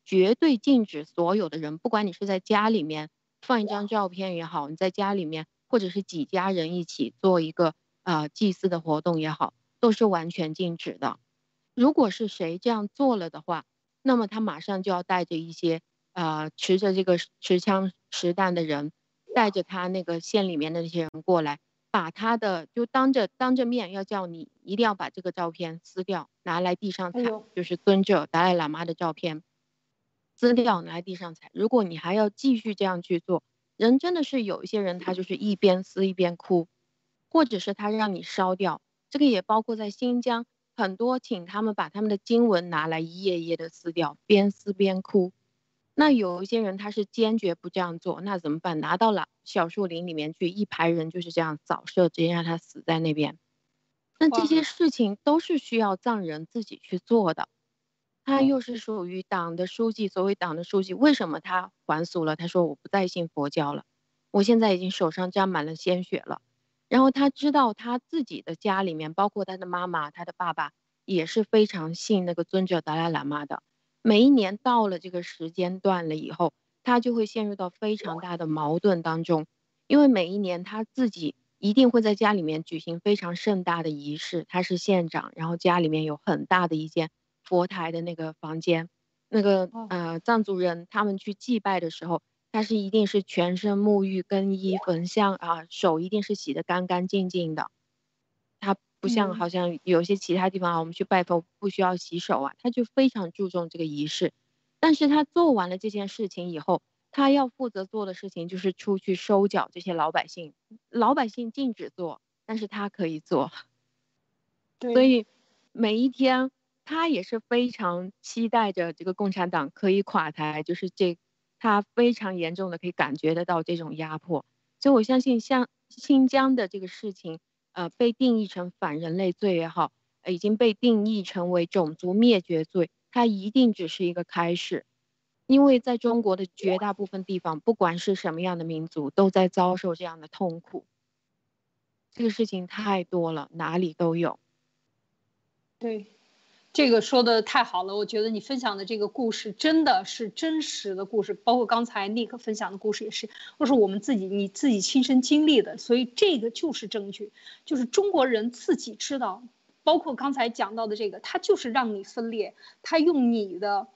Speaker 2: 绝对禁止所有的人，不管你是在家里面放一张照片也好，你在家里面或者是几家人一起做一个。啊，祭祀的活动也好，都是完全禁止的。如果是谁这样做了的话，那么他马上就要带着一些呃持着这个持枪实弹的人，带着他那个县里面的那些人过来，把他的就当着当着面要叫你一定要把这个照片撕掉，拿来地上踩，就是尊者达赖喇嘛的照片撕掉拿来地上踩。如果你还要继续这样去做，人真的是有一些人他就是一边撕一边哭。或者是他让你烧掉，这个也包括在新疆，很多请他们把他们的经文拿来一页一页的撕掉，边撕边哭。那有一些人他是坚决不这样做，那怎么办？拿到了小树林里面去，一排人就是这样扫射，直接让他死在那边。那这些事情都是需要藏人自己去做的。他又是属于党的书记，所谓党的书记，为什么他还俗了？他说我不再信佛教了，我现在已经手上沾满了鲜血了。然后他知道他自己的家里面，包括他的妈妈、他的爸爸，也是非常信那个尊者达赖喇嘛的。每一年到了这个时间段了以后，他就会陷入到非常大的矛盾当中，因为每一年他自己一定会在家里面举行非常盛大的仪式。他是县长，然后家里面有很大的一间佛台的那个房间，那个呃藏族人他们去祭拜的时候。他是一定是全身沐浴、更衣、焚香啊，手一定是洗得干干净净的。他不像好像有些其他地方啊，我们去拜佛不需要洗手啊，他就非常注重这个仪式。但是他做完了这件事情以后，他要负责做的事情就是出去收缴这些老百姓，老百姓禁止做，但是他可以做。所以每一天他也是非常期待着这个共产党可以垮台，就是这。他非常严重的可以感觉得到这种压迫，所以我相信像新疆的这个事情，呃，被定义成反人类罪也好，已经被定义成为种族灭绝罪，它一定只是一个开始，因为在中国的绝大部分地方，不管是什么样的民族，都在遭受这样的痛苦。这个事情太多了，哪里都有。
Speaker 1: 对。这个说的太好了，我觉得你分享的这个故事真的是真实的故事，包括刚才尼克分享的故事也是，都是我们自己你自己亲身经历的，所以这个就是证据，就是中国人自己知道，包括刚才讲到的这个，他就是让你分裂，他用你的。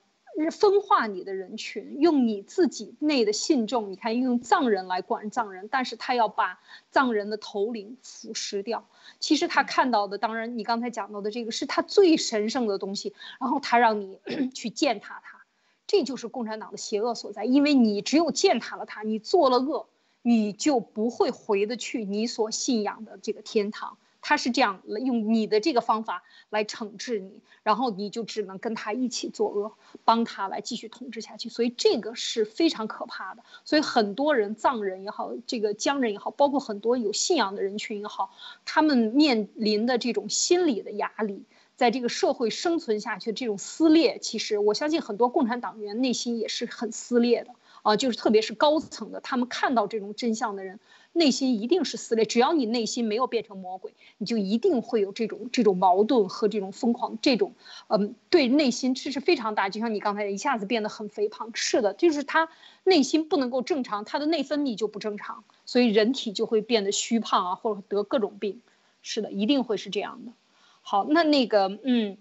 Speaker 1: 是分化你的人群，用你自己内的信众，你看用藏人来管藏人，但是他要把藏人的头领腐蚀掉。其实他看到的，当然你刚才讲到的这个是他最神圣的东西，然后他让你 (clears throat) 去践踏他，这就是共产党的邪恶所在。因为你只有践踏了他，你做了恶，你就不会回得去你所信仰的这个天堂。他是这样用你的这个方法来惩治你，然后你就只能跟他一起作恶，帮他来继续统治下去。所以这个是非常可怕的。所以很多人藏人也好，这个疆人也好，包括很多有信仰的人群也好，他们面临的这种心理的压力。在这个社会生存下去，这种撕裂，其实我相信很多共产党员内心也是很撕裂的啊，就是特别是高层的，他们看到这种真相的人，内心一定是撕裂。只要你内心没有变成魔鬼，你就一定会有这种这种矛盾和这种疯狂，这种嗯，对内心其实非常大。就像你刚才一下子变得很肥胖，是的，就是他内心不能够正常，他的内分泌就不正常，所以人体就会变得虚胖啊，或者得各种病。是的，一定会是这样的。好，那那个，嗯，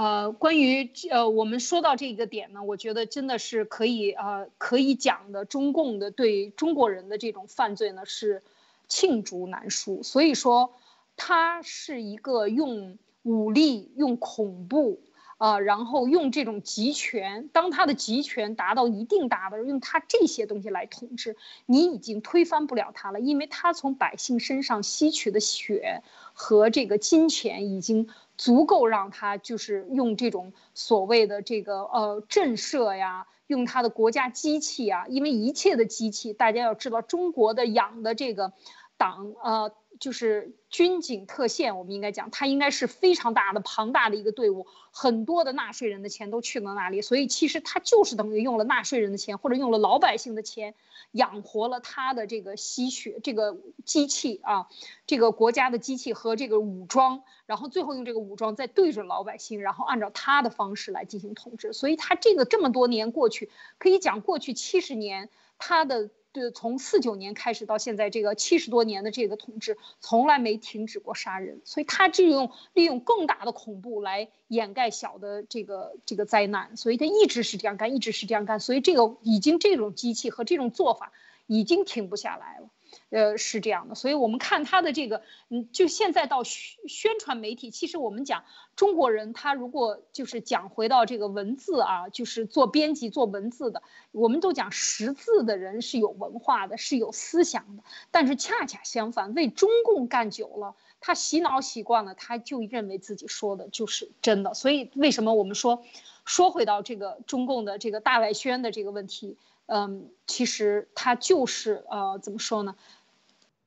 Speaker 1: 呃，关于呃，我们说到这个点呢，我觉得真的是可以，呃，可以讲的，中共的对中国人的这种犯罪呢是罄竹难书，所以说，它是一个用武力、用恐怖。啊，然后用这种集权，当他的集权达到一定大的，用他这些东西来统治，你已经推翻不了他了，因为他从百姓身上吸取的血和这个金钱已经足够让他就是用这种所谓的这个呃震慑呀，用他的国家机器啊，因为一切的机器，大家要知道中国的养的这个党呃。就是军警特线，我们应该讲，它应该是非常大的、庞大的一个队伍，很多的纳税人的钱都去了那里，所以其实它就是等于用了纳税人的钱，或者用了老百姓的钱，养活了他的这个吸血这个机器啊，这个国家的机器和这个武装，然后最后用这个武装再对准老百姓，然后按照他的方式来进行统治，所以他这个这么多年过去，可以讲过去七十年他的。对，从四九年开始到现在，这个七十多年的这个统治，从来没停止过杀人，所以他只用利用更大的恐怖来掩盖小的这个这个灾难，所以他一直是这样干，一直是这样干，所以这个已经这种机器和这种做法已经停不下来了。呃，是这样的，所以我们看他的这个，嗯，就现在到宣宣传媒体，其实我们讲中国人，他如果就是讲回到这个文字啊，就是做编辑做文字的，我们都讲识字的人是有文化的，是有思想的，但是恰恰相反，为中共干久了，他洗脑习惯了，他就认为自己说的就是真的，所以为什么我们说，说回到这个中共的这个大外宣的这个问题，嗯，其实它就是呃，怎么说呢？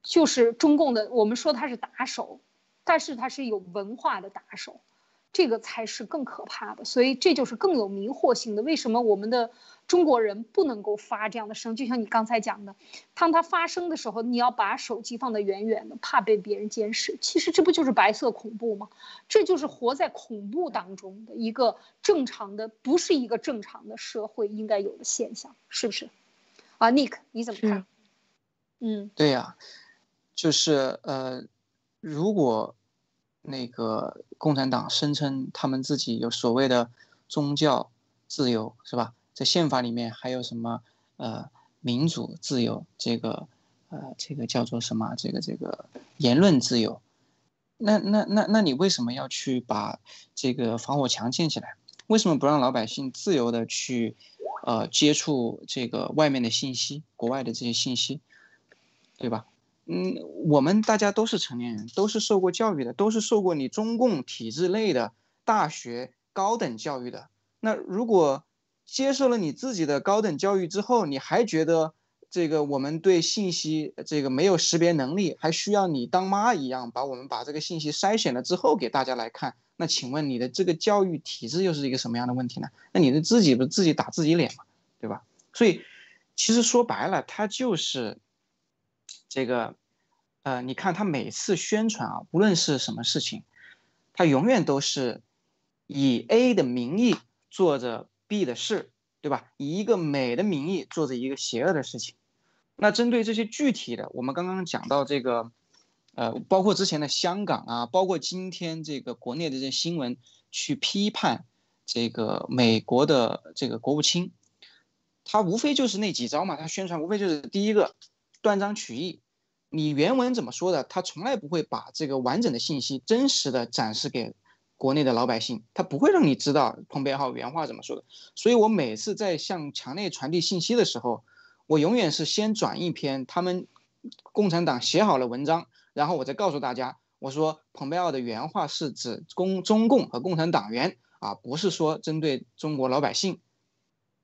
Speaker 1: 就是中共的，我们说他是打手，但是他是有文化的打手，这个才是更可怕的。所以这就是更有迷惑性的。为什么我们的中国人不能够发这样的声？就像你刚才讲的，当他发声的时候，你要把手机放得远远的，怕被别人监视。其实这不就是白色恐怖吗？这就是活在恐怖当中的一个正常的，不是一个正常的社会应该有的现象，是不是？啊，Nick，你怎么看？嗯，
Speaker 3: 对呀。就是呃，如果那个共产党声称他们自己有所谓的宗教自由，是吧？在宪法里面还有什么呃民主自由？这个呃这个叫做什么？这个这个言论自由？那那那那你为什么要去把这个防火墙建起来？为什么不让老百姓自由的去呃接触这个外面的信息，国外的这些信息，对吧？嗯，我们大家都是成年人，都是受过教育的，都是受过你中共体制内的大学高等教育的。那如果接受了你自己的高等教育之后，你还觉得这个我们对信息这个没有识别能力，还需要你当妈一样把我们把这个信息筛选了之后给大家来看？那请问你的这个教育体制又是一个什么样的问题呢？那你的自己不自己打自己脸嘛，对吧？所以其实说白了，它就是。这个，呃，你看他每次宣传啊，无论是什么事情，他永远都是以 A 的名义做着 B 的事，对吧？以一个美的名义做着一个邪恶的事情。那针对这些具体的，我们刚刚讲到这个，呃，包括之前的香港啊，包括今天这个国内的这些新闻，去批判这个美国的这个国务卿，他无非就是那几招嘛，他宣传无非就是第一个断章取义。你原文怎么说的？他从来不会把这个完整的信息真实的展示给国内的老百姓，他不会让你知道蓬佩奥原话怎么说的。所以我每次在向墙内传递信息的时候，我永远是先转一篇他们共产党写好了文章，然后我再告诉大家我说蓬佩奥的原话是指共中共和共产党员啊，不是说针对中国老百姓，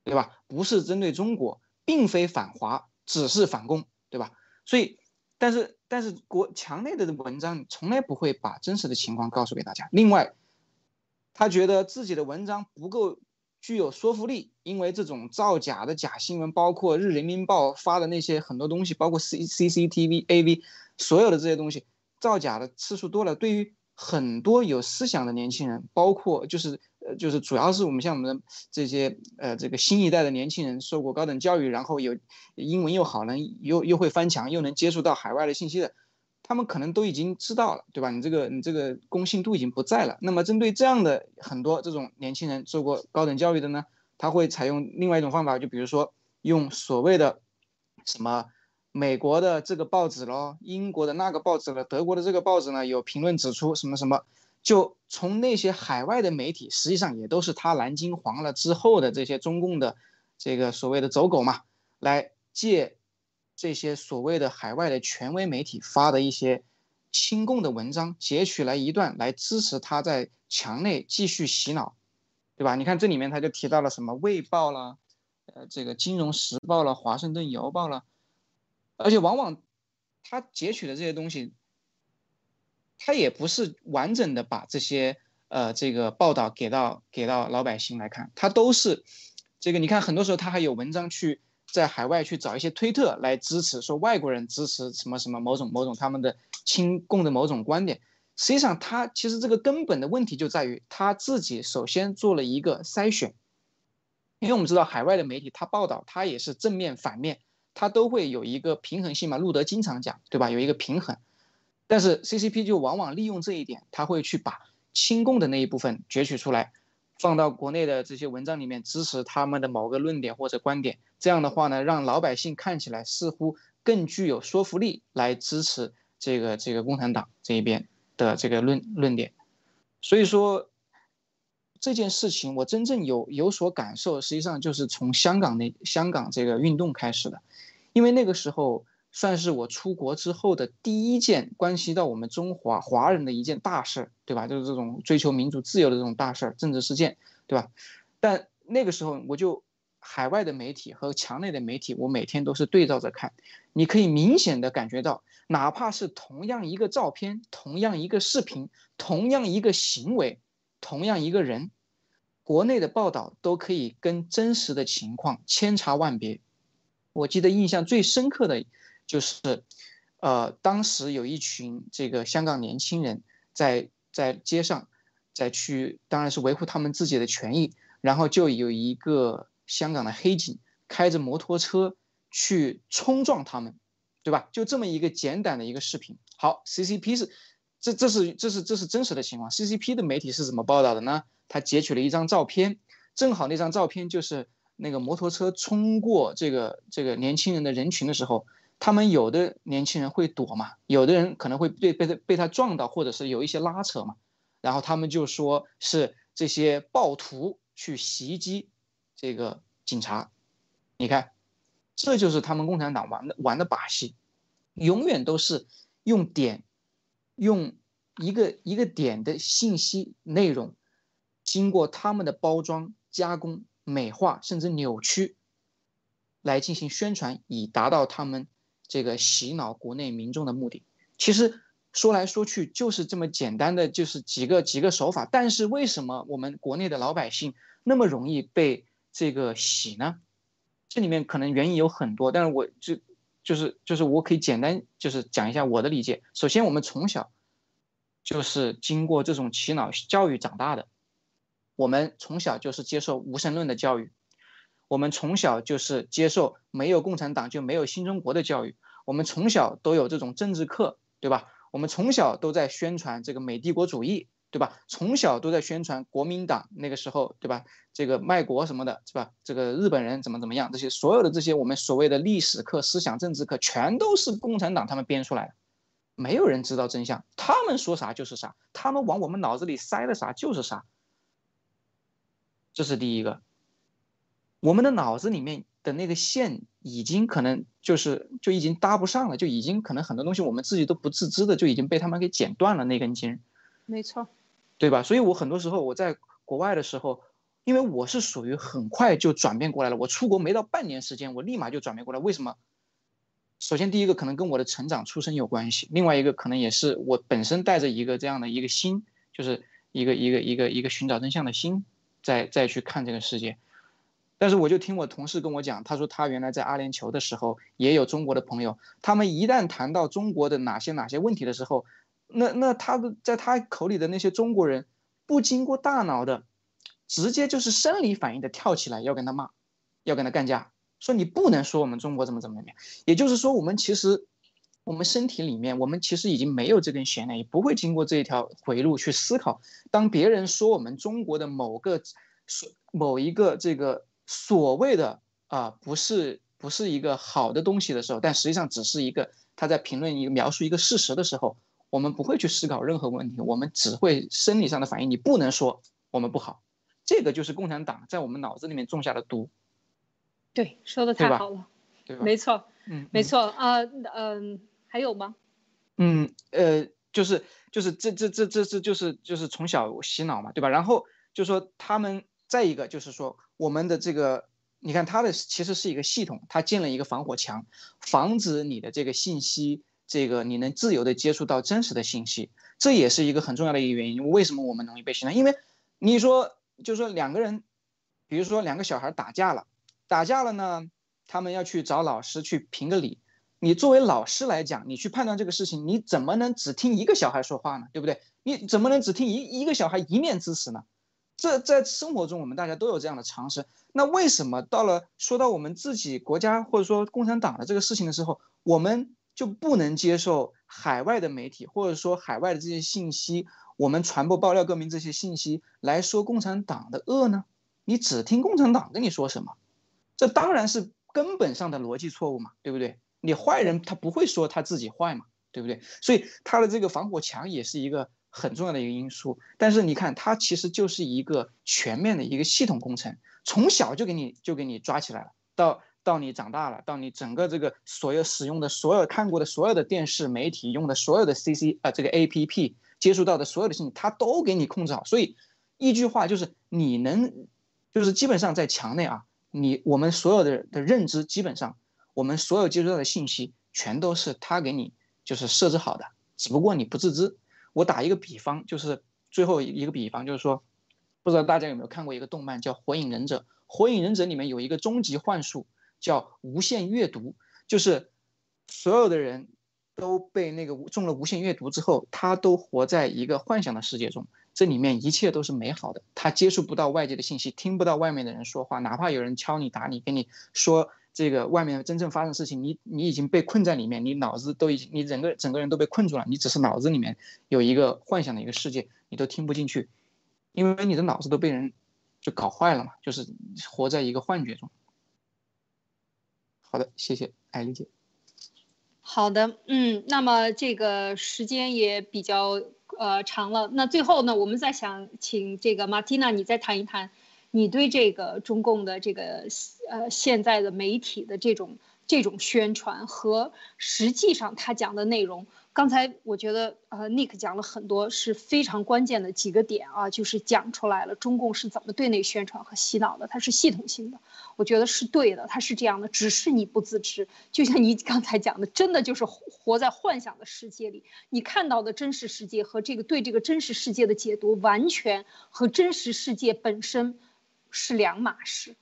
Speaker 3: 对吧？不是针对中国，并非反华，只是反共，对吧？所以，但是但是国墙内的文章从来不会把真实的情况告诉给大家。另外，他觉得自己的文章不够具有说服力，因为这种造假的假新闻，包括日人民报发的那些很多东西，包括 C C C T V A V，所有的这些东西。造假的次数多了，对于很多有思想的年轻人，包括就是呃就是主要是我们像我们的这些呃这个新一代的年轻人，受过高等教育，然后有英文又好，能又又会翻墙，又能接触到海外的信息的，他们可能都已经知道了，对吧？你这个你这个公信度已经不在了。那么针对这样的很多这种年轻人，受过高等教育的呢，他会采用另外一种方法，就比如说用所谓的什么。美国的这个报纸咯，英国的那个报纸了，德国的这个报纸呢，有评论指出什么什么，就从那些海外的媒体，实际上也都是他南京黄了之后的这些中共的这个所谓的走狗嘛，来借这些所谓的海外的权威媒体发的一些亲共的文章，截取来一段来支持他在墙内继续洗脑，对吧？你看这里面他就提到了什么《卫报》了，呃，这个《金融时报》了，《华盛顿邮报》了。而且往往，他截取的这些东西，他也不是完整的把这些呃这个报道给到给到老百姓来看，他都是这个你看很多时候他还有文章去在海外去找一些推特来支持，说外国人支持什么什么某种某种他们的亲共的某种观点，实际上他其实这个根本的问题就在于他自己首先做了一个筛选，因为我们知道海外的媒体他报道他也是正面反面。它都会有一个平衡性嘛？路德经常讲，对吧？有一个平衡，但是 CCP 就往往利用这一点，他会去把亲共的那一部分攫取出来，放到国内的这些文章里面支持他们的某个论点或者观点。这样的话呢，让老百姓看起来似乎更具有说服力，来支持这个这个共产党这一边的这个论论点。所以说。这件事情我真正有有所感受，实际上就是从香港那香港这个运动开始的，因为那个时候算是我出国之后的第一件关系到我们中华华人的一件大事儿，对吧？就是这种追求民主自由的这种大事儿，政治事件，对吧？但那个时候我就海外的媒体和墙内的媒体，我每天都是对照着看，你可以明显的感觉到，哪怕是同样一个照片，同样一个视频，同样一个行为。同样一个人，国内的报道都可以跟真实的情况千差万别。我记得印象最深刻的，就是，呃，当时有一群这个香港年轻人在在街上，在去，当然是维护他们自己的权益。然后就有一个香港的黑警开着摩托车去冲撞他们，对吧？就这么一个简短的一个视频。好，CCP 是。这这是这是这是真实的情况。CCP 的媒体是怎么报道的呢？他截取了一张照片，正好那张照片就是那个摩托车冲过这个这个年轻人的人群的时候，他们有的年轻人会躲嘛，有的人可能会被被他被他撞到，或者是有一些拉扯嘛，然后他们就说是这些暴徒去袭击这个警察。你看，这就是他们共产党玩的玩的把戏，永远都是用点。用一个一个点的信息内容，经过他们的包装、加工、美化，甚至扭曲，来进行宣传，以达到他们这个洗脑国内民众的目的。其实说来说去就是这么简单的，就是几个几个手法。但是为什么我们国内的老百姓那么容易被这个喜呢？这里面可能原因有很多，但是我就。就是就是我可以简单就是讲一下我的理解。首先，我们从小就是经过这种洗脑教育长大的，我们从小就是接受无神论的教育，我们从小就是接受没有共产党就没有新中国的教育，我们从小都有这种政治课，对吧？我们从小都在宣传这个美帝国主义。对吧？从小都在宣传国民党那个时候，对吧？这个卖国什么的，是吧？这个日本人怎么怎么样？这些所有的这些我们所谓的历史课、思想政治课，全都是共产党他们编出来的，没有人知道真相，他们说啥就是啥，他们往我们脑子里塞了啥就是啥。这是第一个，我们的脑子里面的那个线已经可能就是就已经搭不上了，就已经可能很多东西我们自己都不自知的就已经被他们给剪断了那根筋。
Speaker 1: 没错，
Speaker 3: 对吧？所以我很多时候我在国外的时候，因为我是属于很快就转变过来了，我出国没到半年时间，我立马就转变过来。为什么？首先第一个可能跟我的成长出身有关系，另外一个可能也是我本身带着一个这样的一个心，就是一个一个一个一个寻找真相的心，再再去看这个世界。但是我就听我同事跟我讲，他说他原来在阿联酋的时候也有中国的朋友，他们一旦谈到中国的哪些哪些问题的时候，那那他的在他口里的那些中国人，不经过大脑的，直接就是生理反应的跳起来要跟他骂，要跟他干架，说你不能说我们中国怎么怎么怎么样。也就是说，我们其实我们身体里面，我们其实已经没有这根弦了，也不会经过这一条回路去思考。当别人说我们中国的某个说某一个这个。所谓的啊，不是不是一个好的东西的时候，但实际上只是一个他在评论一个描述一个事实的时候，我们不会去思考任何问题，我们只会生理上的反应。你不能说我们不好，这个就是共产党在我们脑子里面种下的毒。
Speaker 1: 对，说的太好了，
Speaker 3: 对吧？
Speaker 1: 没错，
Speaker 3: 嗯，
Speaker 1: 没错啊，嗯，还有吗？
Speaker 3: 嗯，呃，就是就是这这这这这就是就是从小洗脑嘛，对吧？然后就说他们。再一个就是说，我们的这个，你看它的其实是一个系统，它建了一个防火墙，防止你的这个信息，这个你能自由的接触到真实的信息，这也是一个很重要的一个原因。为什么我们容易被洗脑？因为你说，就是说两个人，比如说两个小孩打架了，打架了呢，他们要去找老师去评个理。你作为老师来讲，你去判断这个事情，你怎么能只听一个小孩说话呢？对不对？你怎么能只听一一个小孩一面之词呢？这在生活中，我们大家都有这样的常识。那为什么到了说到我们自己国家或者说共产党的这个事情的时候，我们就不能接受海外的媒体或者说海外的这些信息，我们传播爆料革命这些信息来说共产党的恶呢？你只听共产党跟你说什么，这当然是根本上的逻辑错误嘛，对不对？你坏人他不会说他自己坏嘛，对不对？所以他的这个防火墙也是一个。很重要的一个因素，但是你看，它其实就是一个全面的一个系统工程，从小就给你就给你抓起来了，到到你长大了，到你整个这个所有使用的所有看过的所有的电视媒体用的所有的 C C 啊这个 A P P 接触到的所有的信息，它都给你控制好。所以一句话就是，你能就是基本上在墙内啊，你我们所有的的认知，基本上我们所有接触到的信息，全都是他给你就是设置好的，只不过你不自知。我打一个比方，就是最后一个比方，就是说，不知道大家有没有看过一个动漫叫《火影忍者》。《火影忍者》里面有一个终极幻术叫无限阅读，就是所有的人都被那个中了无限阅读之后，他都活在一个幻想的世界中，这里面一切都是美好的，他接触不到外界的信息，听不到外面的人说话，哪怕有人敲你打你，跟你说。这个外面的真正发生的事情，你你已经被困在里面，你脑子都已经，你整个整个人都被困住了，你只是脑子里面有一个幻想的一个世界，你都听不进去，因为你的脑子都被人就搞坏了嘛，就是活在一个幻觉中。好的，谢谢艾丽姐。
Speaker 1: 好的，嗯，那么这个时间也比较呃长了，那最后呢，我们再想请这个马蒂娜，你再谈一谈。你对这个中共的这个呃现在的媒体的这种这种宣传和实际上他讲的内容，刚才我觉得呃 Nick 讲了很多是非常关键的几个点啊，就是讲出来了中共是怎么对内宣传和洗脑的，它是系统性的，我觉得是对的，它是这样的，只是你不自知。就像你刚才讲的，真的就是活在幻想的世界里，你看到的真实世界和这个对这个真实世界的解读，完全和真实世界本身。是两码事，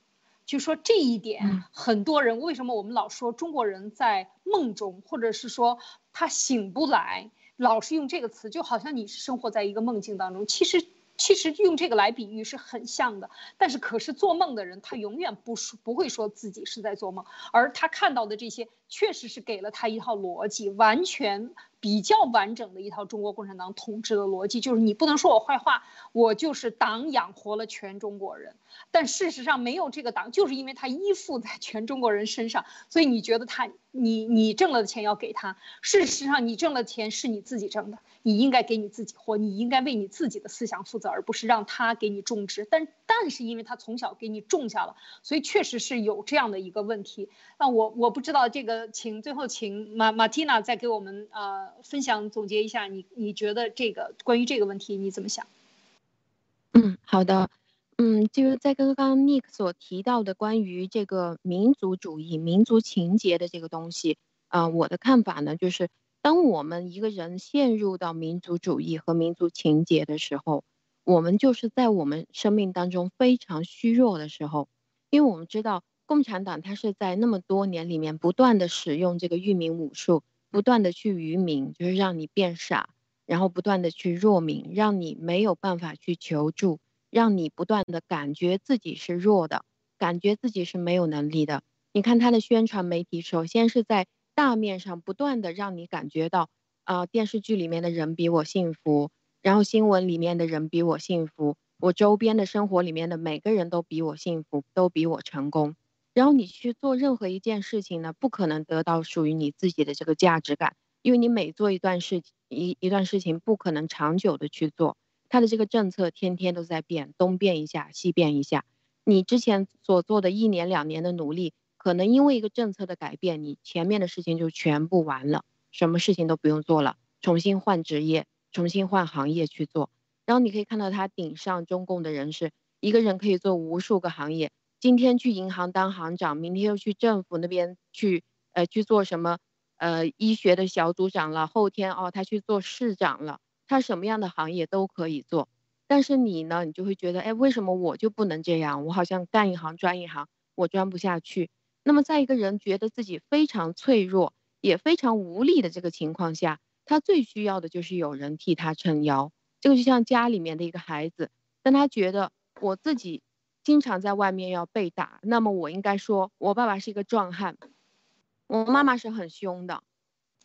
Speaker 1: 就说这一点，很多人为什么我们老说中国人在梦中，或者是说他醒不来，老是用这个词，就好像你是生活在一个梦境当中。其实，其实用这个来比喻是很像的。但是，可是做梦的人，他永远不说不会说自己是在做梦，而他看到的这些确实是给了他一套逻辑，完全比较完整的一套中国共产党统治的逻辑，就是你不能说我坏话，我就是党养活了全中国人。但事实上没有这个党，就是因为他依附在全中国人身上，所以你觉得他，你你挣了的钱要给他。事实上你挣了钱是你自己挣的，你应该给你自己活，你应该为你自己的思想负责，而不是让他给你种植。但但是因为他从小给你种下了，所以确实是有这样的一个问题。那我我不知道这个，请最后请马马蒂娜再给我们呃分享总结一下，你你觉得这个关于这个问题你怎么想？
Speaker 2: 嗯，好的。嗯，就是在刚刚 Nick 所提到的关于这个民族主义、民族情节的这个东西，啊，我的看法呢，就是当我们一个人陷入到民族主义和民族情节的时候，我们就是在我们生命当中非常虚弱的时候，因为我们知道共产党它是在那么多年里面不断的使用这个愚民武术，不断的去愚民，就是让你变傻，然后不断的去弱民，让你没有办法去求助。让你不断的感觉自己是弱的，感觉自己是没有能力的。你看他的宣传媒体，首先是在大面上不断的让你感觉到，啊，电视剧里面的人比我幸福，然后新闻里面的人比我幸福，我周边的生活里面的每个人都比我幸福，都比我成功。然后你去做任何一件事情呢，不可能得到属于你自己的这个价值感，因为你每做一段事一一段事情，不可能长久的去做。他的这个政策天天都在变，东变一下，西变一下。你之前所做的一年两年的努力，可能因为一个政策的改变，你前面的事情就全部完了，什么事情都不用做了，重新换职业，重新换行业去做。然后你可以看到他顶上中共的人是一个人可以做无数个行业，今天去银行当行长，明天又去政府那边去，呃，去做什么，呃，医学的小组长了，后天哦，他去做市长了。他什么样的行业都可以做，但是你呢，你就会觉得，哎，为什么我就不能这样？我好像干一行专一行，我钻不下去。那么，在一个人觉得自己非常脆弱，也非常无力的这个情况下，他最需要的就是有人替他撑腰。这个就像家里面的一个孩子，当他觉得我自己经常在外面要被打，那么我应该说，我爸爸是一个壮汉，我妈妈是很凶的。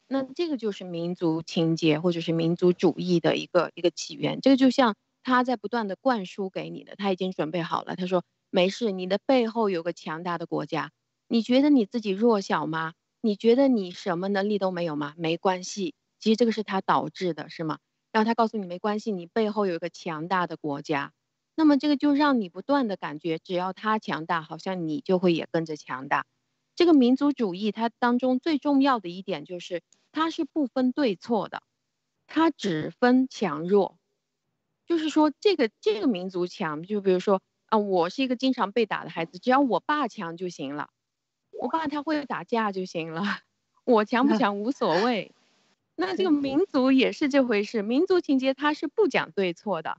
Speaker 2: 那这个就是民族情节或者是民族主义的一个一个起源。这个就像他在不断的灌输给你的，他已经准备好了。他说：“没事，你的背后有个强大的国家。你觉得你自己弱小吗？你觉得你什么能力都没有吗？没关系，其实这个是他导致的，是吗？然后他告诉你没关系，你背后有一个强大的国家。那么这个就让你不断的感觉，只要他强大，好像你就会也跟着强大。这个民族主义它当中最重要的一点就是。它是不分对错的，它只分强弱，就是说这个这个民族强，就比如说啊，我是一个经常被打的孩子，只要我爸强就行了，我爸他会打架就行了，我强不 (laughs) 强无所谓。那这个民族也是这回事，民族情节它是不讲对错的，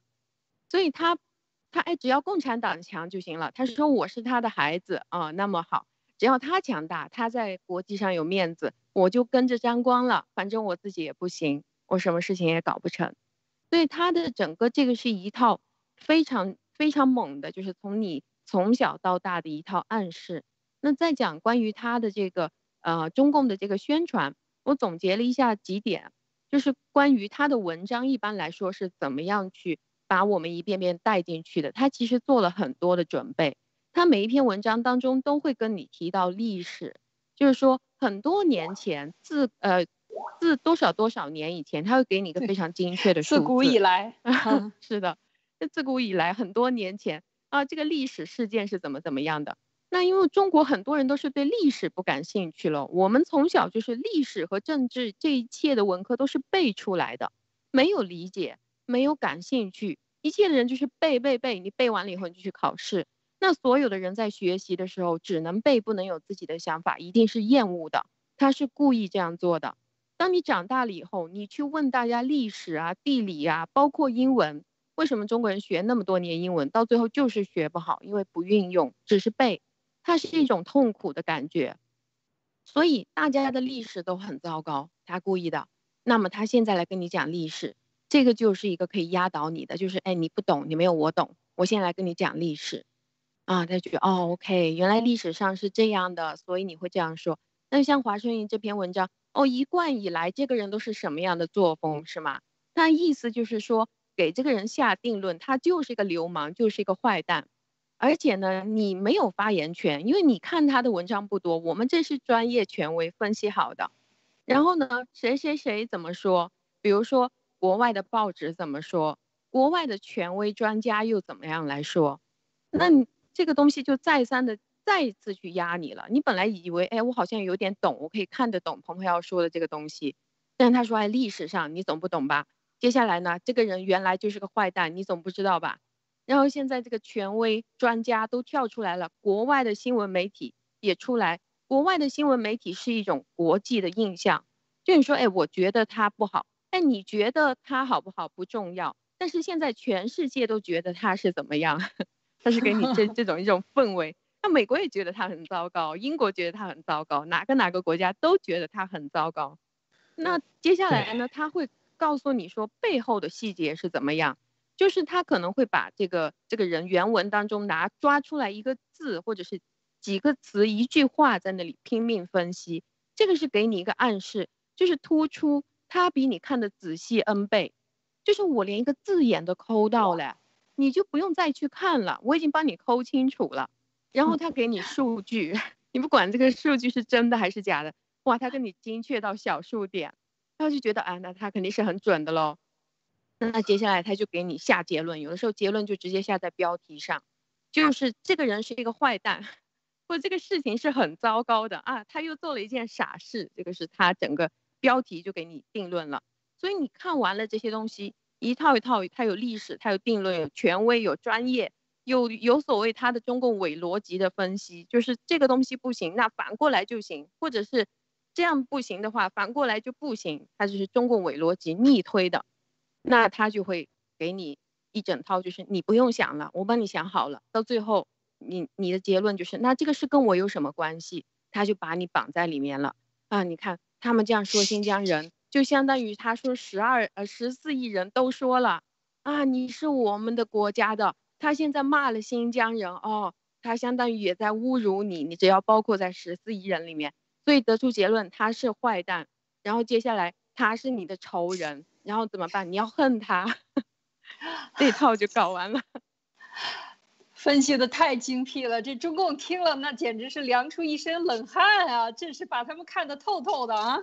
Speaker 2: 所以他他哎，只要共产党强就行了。他说我是他的孩子啊，那么好。只要他强大，他在国际上有面子，我就跟着沾光了。反正我自己也不行，我什么事情也搞不成。所以他的整个这个是一套非常非常猛的，就是从你从小到大的一套暗示。那再讲关于他的这个呃中共的这个宣传，我总结了一下几点，就是关于他的文章一般来说是怎么样去把我们一遍遍带进去的。他其实做了很多的准备。他每一篇文章当中都会跟你提到历史，就是说很多年前，自呃自多少多少年以前，他会给你一个非常精确的数
Speaker 1: 字。自古以来，(laughs)
Speaker 2: 是的，那自古以来很多年前啊，这个历史事件是怎么怎么样的？那因为中国很多人都是对历史不感兴趣了，我们从小就是历史和政治这一切的文科都是背出来的，没有理解，没有感兴趣，一切的人就是背背背，你背完了以后你就去考试。那所有的人在学习的时候只能背，不能有自己的想法，一定是厌恶的。他是故意这样做的。当你长大了以后，你去问大家历史啊、地理啊，包括英文，为什么中国人学那么多年英文，到最后就是学不好？因为不运用，只是背，它是一种痛苦的感觉。所以大家的历史都很糟糕，他故意的。那么他现在来跟你讲历史，这个就是一个可以压倒你的，就是哎，你不懂，你没有我懂。我现在来跟你讲历史。啊，他觉得哦，OK，原来历史上是这样的，所以你会这样说。那像华春莹这篇文章，哦，一贯以来这个人都是什么样的作风，是吗？那意思就是说，给这个人下定论，他就是一个流氓，就是一个坏蛋，而且呢，你没有发言权，因为你看他的文章不多，我们这是专业权威分析好的。然后呢，谁谁谁怎么说？比如说国外的报纸怎么说？国外的权威专家又怎么样来说？那你这个东西就再三的再一次去压你了。你本来以为，哎，我好像有点懂，我可以看得懂彭佩奥说的这个东西，但他说，哎，历史上你总不懂吧？接下来呢，这个人原来就是个坏蛋，你总不知道吧？然后现在这个权威专家都跳出来了，国外的新闻媒体也出来，国外的新闻媒体是一种国际的印象，就你说，哎，我觉得他不好，哎，你觉得他好不好不重要。但是现在全世界都觉得他是怎么样？(laughs) 他是给你这 (laughs) 这种一种氛围。那美国也觉得他很糟糕，英国觉得他很糟糕，哪个哪个国家都觉得他很糟糕。那接下来呢？他会告诉你说背后的细节是怎么样？就是他可能会把这个这个人原文当中拿抓出来一个字或者是几个词一句话在那里拼命分析。这个是给你一个暗示，就是突出他比你看的仔细 n 倍。就是我连一个字眼都抠到了，你就不用再去看了，我已经帮你抠清楚了。然后他给你数据，(laughs) 你不管这个数据是真的还是假的，哇，他跟你精确到小数点，他就觉得啊，那他肯定是很准的喽。那接下来他就给你下结论，有的时候结论就直接下在标题上，就是这个人是一个坏蛋，或这个事情是很糟糕的啊，他又做了一件傻事，这个是他整个标题就给你定论了。所以你看完了这些东西，一套一套，它有历史，它有定论，有权威，有专业，有有所谓它的中共伪逻辑的分析，就是这个东西不行，那反过来就行，或者是这样不行的话，反过来就不行，它就是中共伪逻辑逆推的，那他就会给你一整套，就是你不用想了，我帮你想好了，到最后你你的结论就是，那这个是跟我有什么关系？他就把你绑在里面了啊！你看他们这样说新疆人。就相当于他说十二呃十四亿人都说了啊，你是我们的国家的。他现在骂了新疆人哦，他相当于也在侮辱你。你只要包括在十四亿人里面，所以得出结论他是坏蛋。然后接下来他是你的仇人，然后怎么办？你要恨他，(laughs) 这套就搞完了。
Speaker 1: 分析的太精辟了，这中共听了那简直是凉出一身冷汗啊！真是把他们看得透透的啊！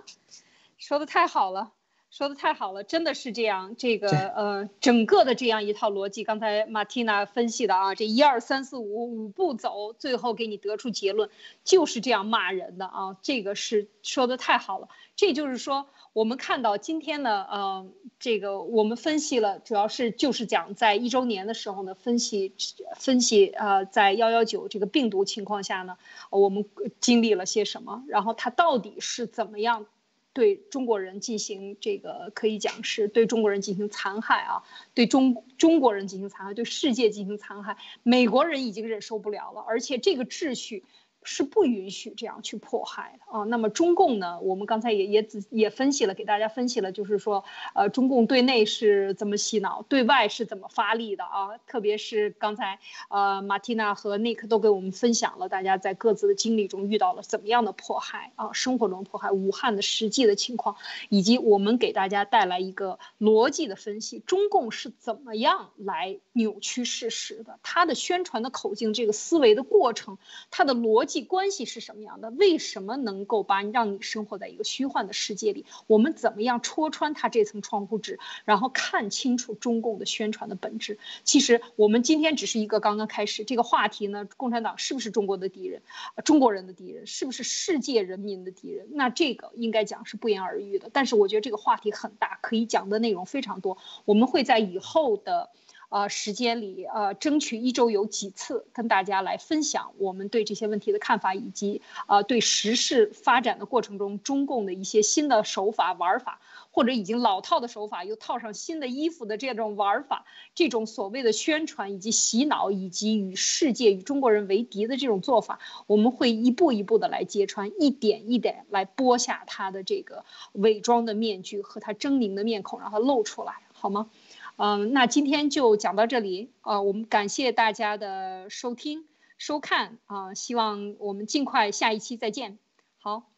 Speaker 1: 说的太好了，说的太好了，真的是这样。这个呃，整个的这样一套逻辑，刚才马蒂娜分析的啊，这一二三四五五步走，最后给你得出结论，就是这样骂人的啊。这个是说的太好了。这就是说，我们看到今天呢，呃，这个我们分析了，主要是就是讲在一周年的时候呢，分析分析呃，在幺幺九这个病毒情况下呢，我们经历了些什么，然后它到底是怎么样。对中国人进行这个可以讲是对中国人进行残害啊，对中中国人进行残害，对世界进行残害，美国人已经忍受不了了，而且这个秩序。是不允许这样去迫害的啊。那么中共呢？我们刚才也也也分析了，给大家分析了，就是说，呃，中共对内是怎么洗脑，对外是怎么发力的啊？特别是刚才，呃，马蒂娜和尼克都给我们分享了，大家在各自的经历中遇到了怎么样的迫害啊？生活中迫害，武汉的实际的情况，以及我们给大家带来一个逻辑的分析，中共是怎么样来扭曲事实的？他的宣传的口径，这个思维的过程，他的逻辑。际关系是什么样的？为什么能够把让你生活在一个虚幻的世界里？我们怎么样戳穿它这层窗户纸，然后看清楚中共的宣传的本质？其实我们今天只是一个刚刚开始这个话题呢。共产党是不是中国的敌人？中国人的敌人是不是世界人民的敌人？那这个应该讲是不言而喻的。但是我觉得这个话题很大，可以讲的内容非常多。我们会在以后的。呃，时间里，呃，争取一周有几次跟大家来分享我们对这些问题的看法，以及呃，对时事发展的过程中中共的一些新的手法玩法，或者已经老套的手法又套上新的衣服的这种玩法，这种所谓的宣传以及洗脑，以及与世界与中国人为敌的这种做法，我们会一步一步的来揭穿，一点一点来剥下他的这个伪装的面具和他狰狞的面孔，让他露出来，好吗？嗯，那今天就讲到这里啊，我们感谢大家的收听收看啊，希望我们尽快下一期再见，好。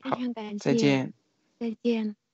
Speaker 2: 非常感谢，
Speaker 3: 再见。
Speaker 2: 再见。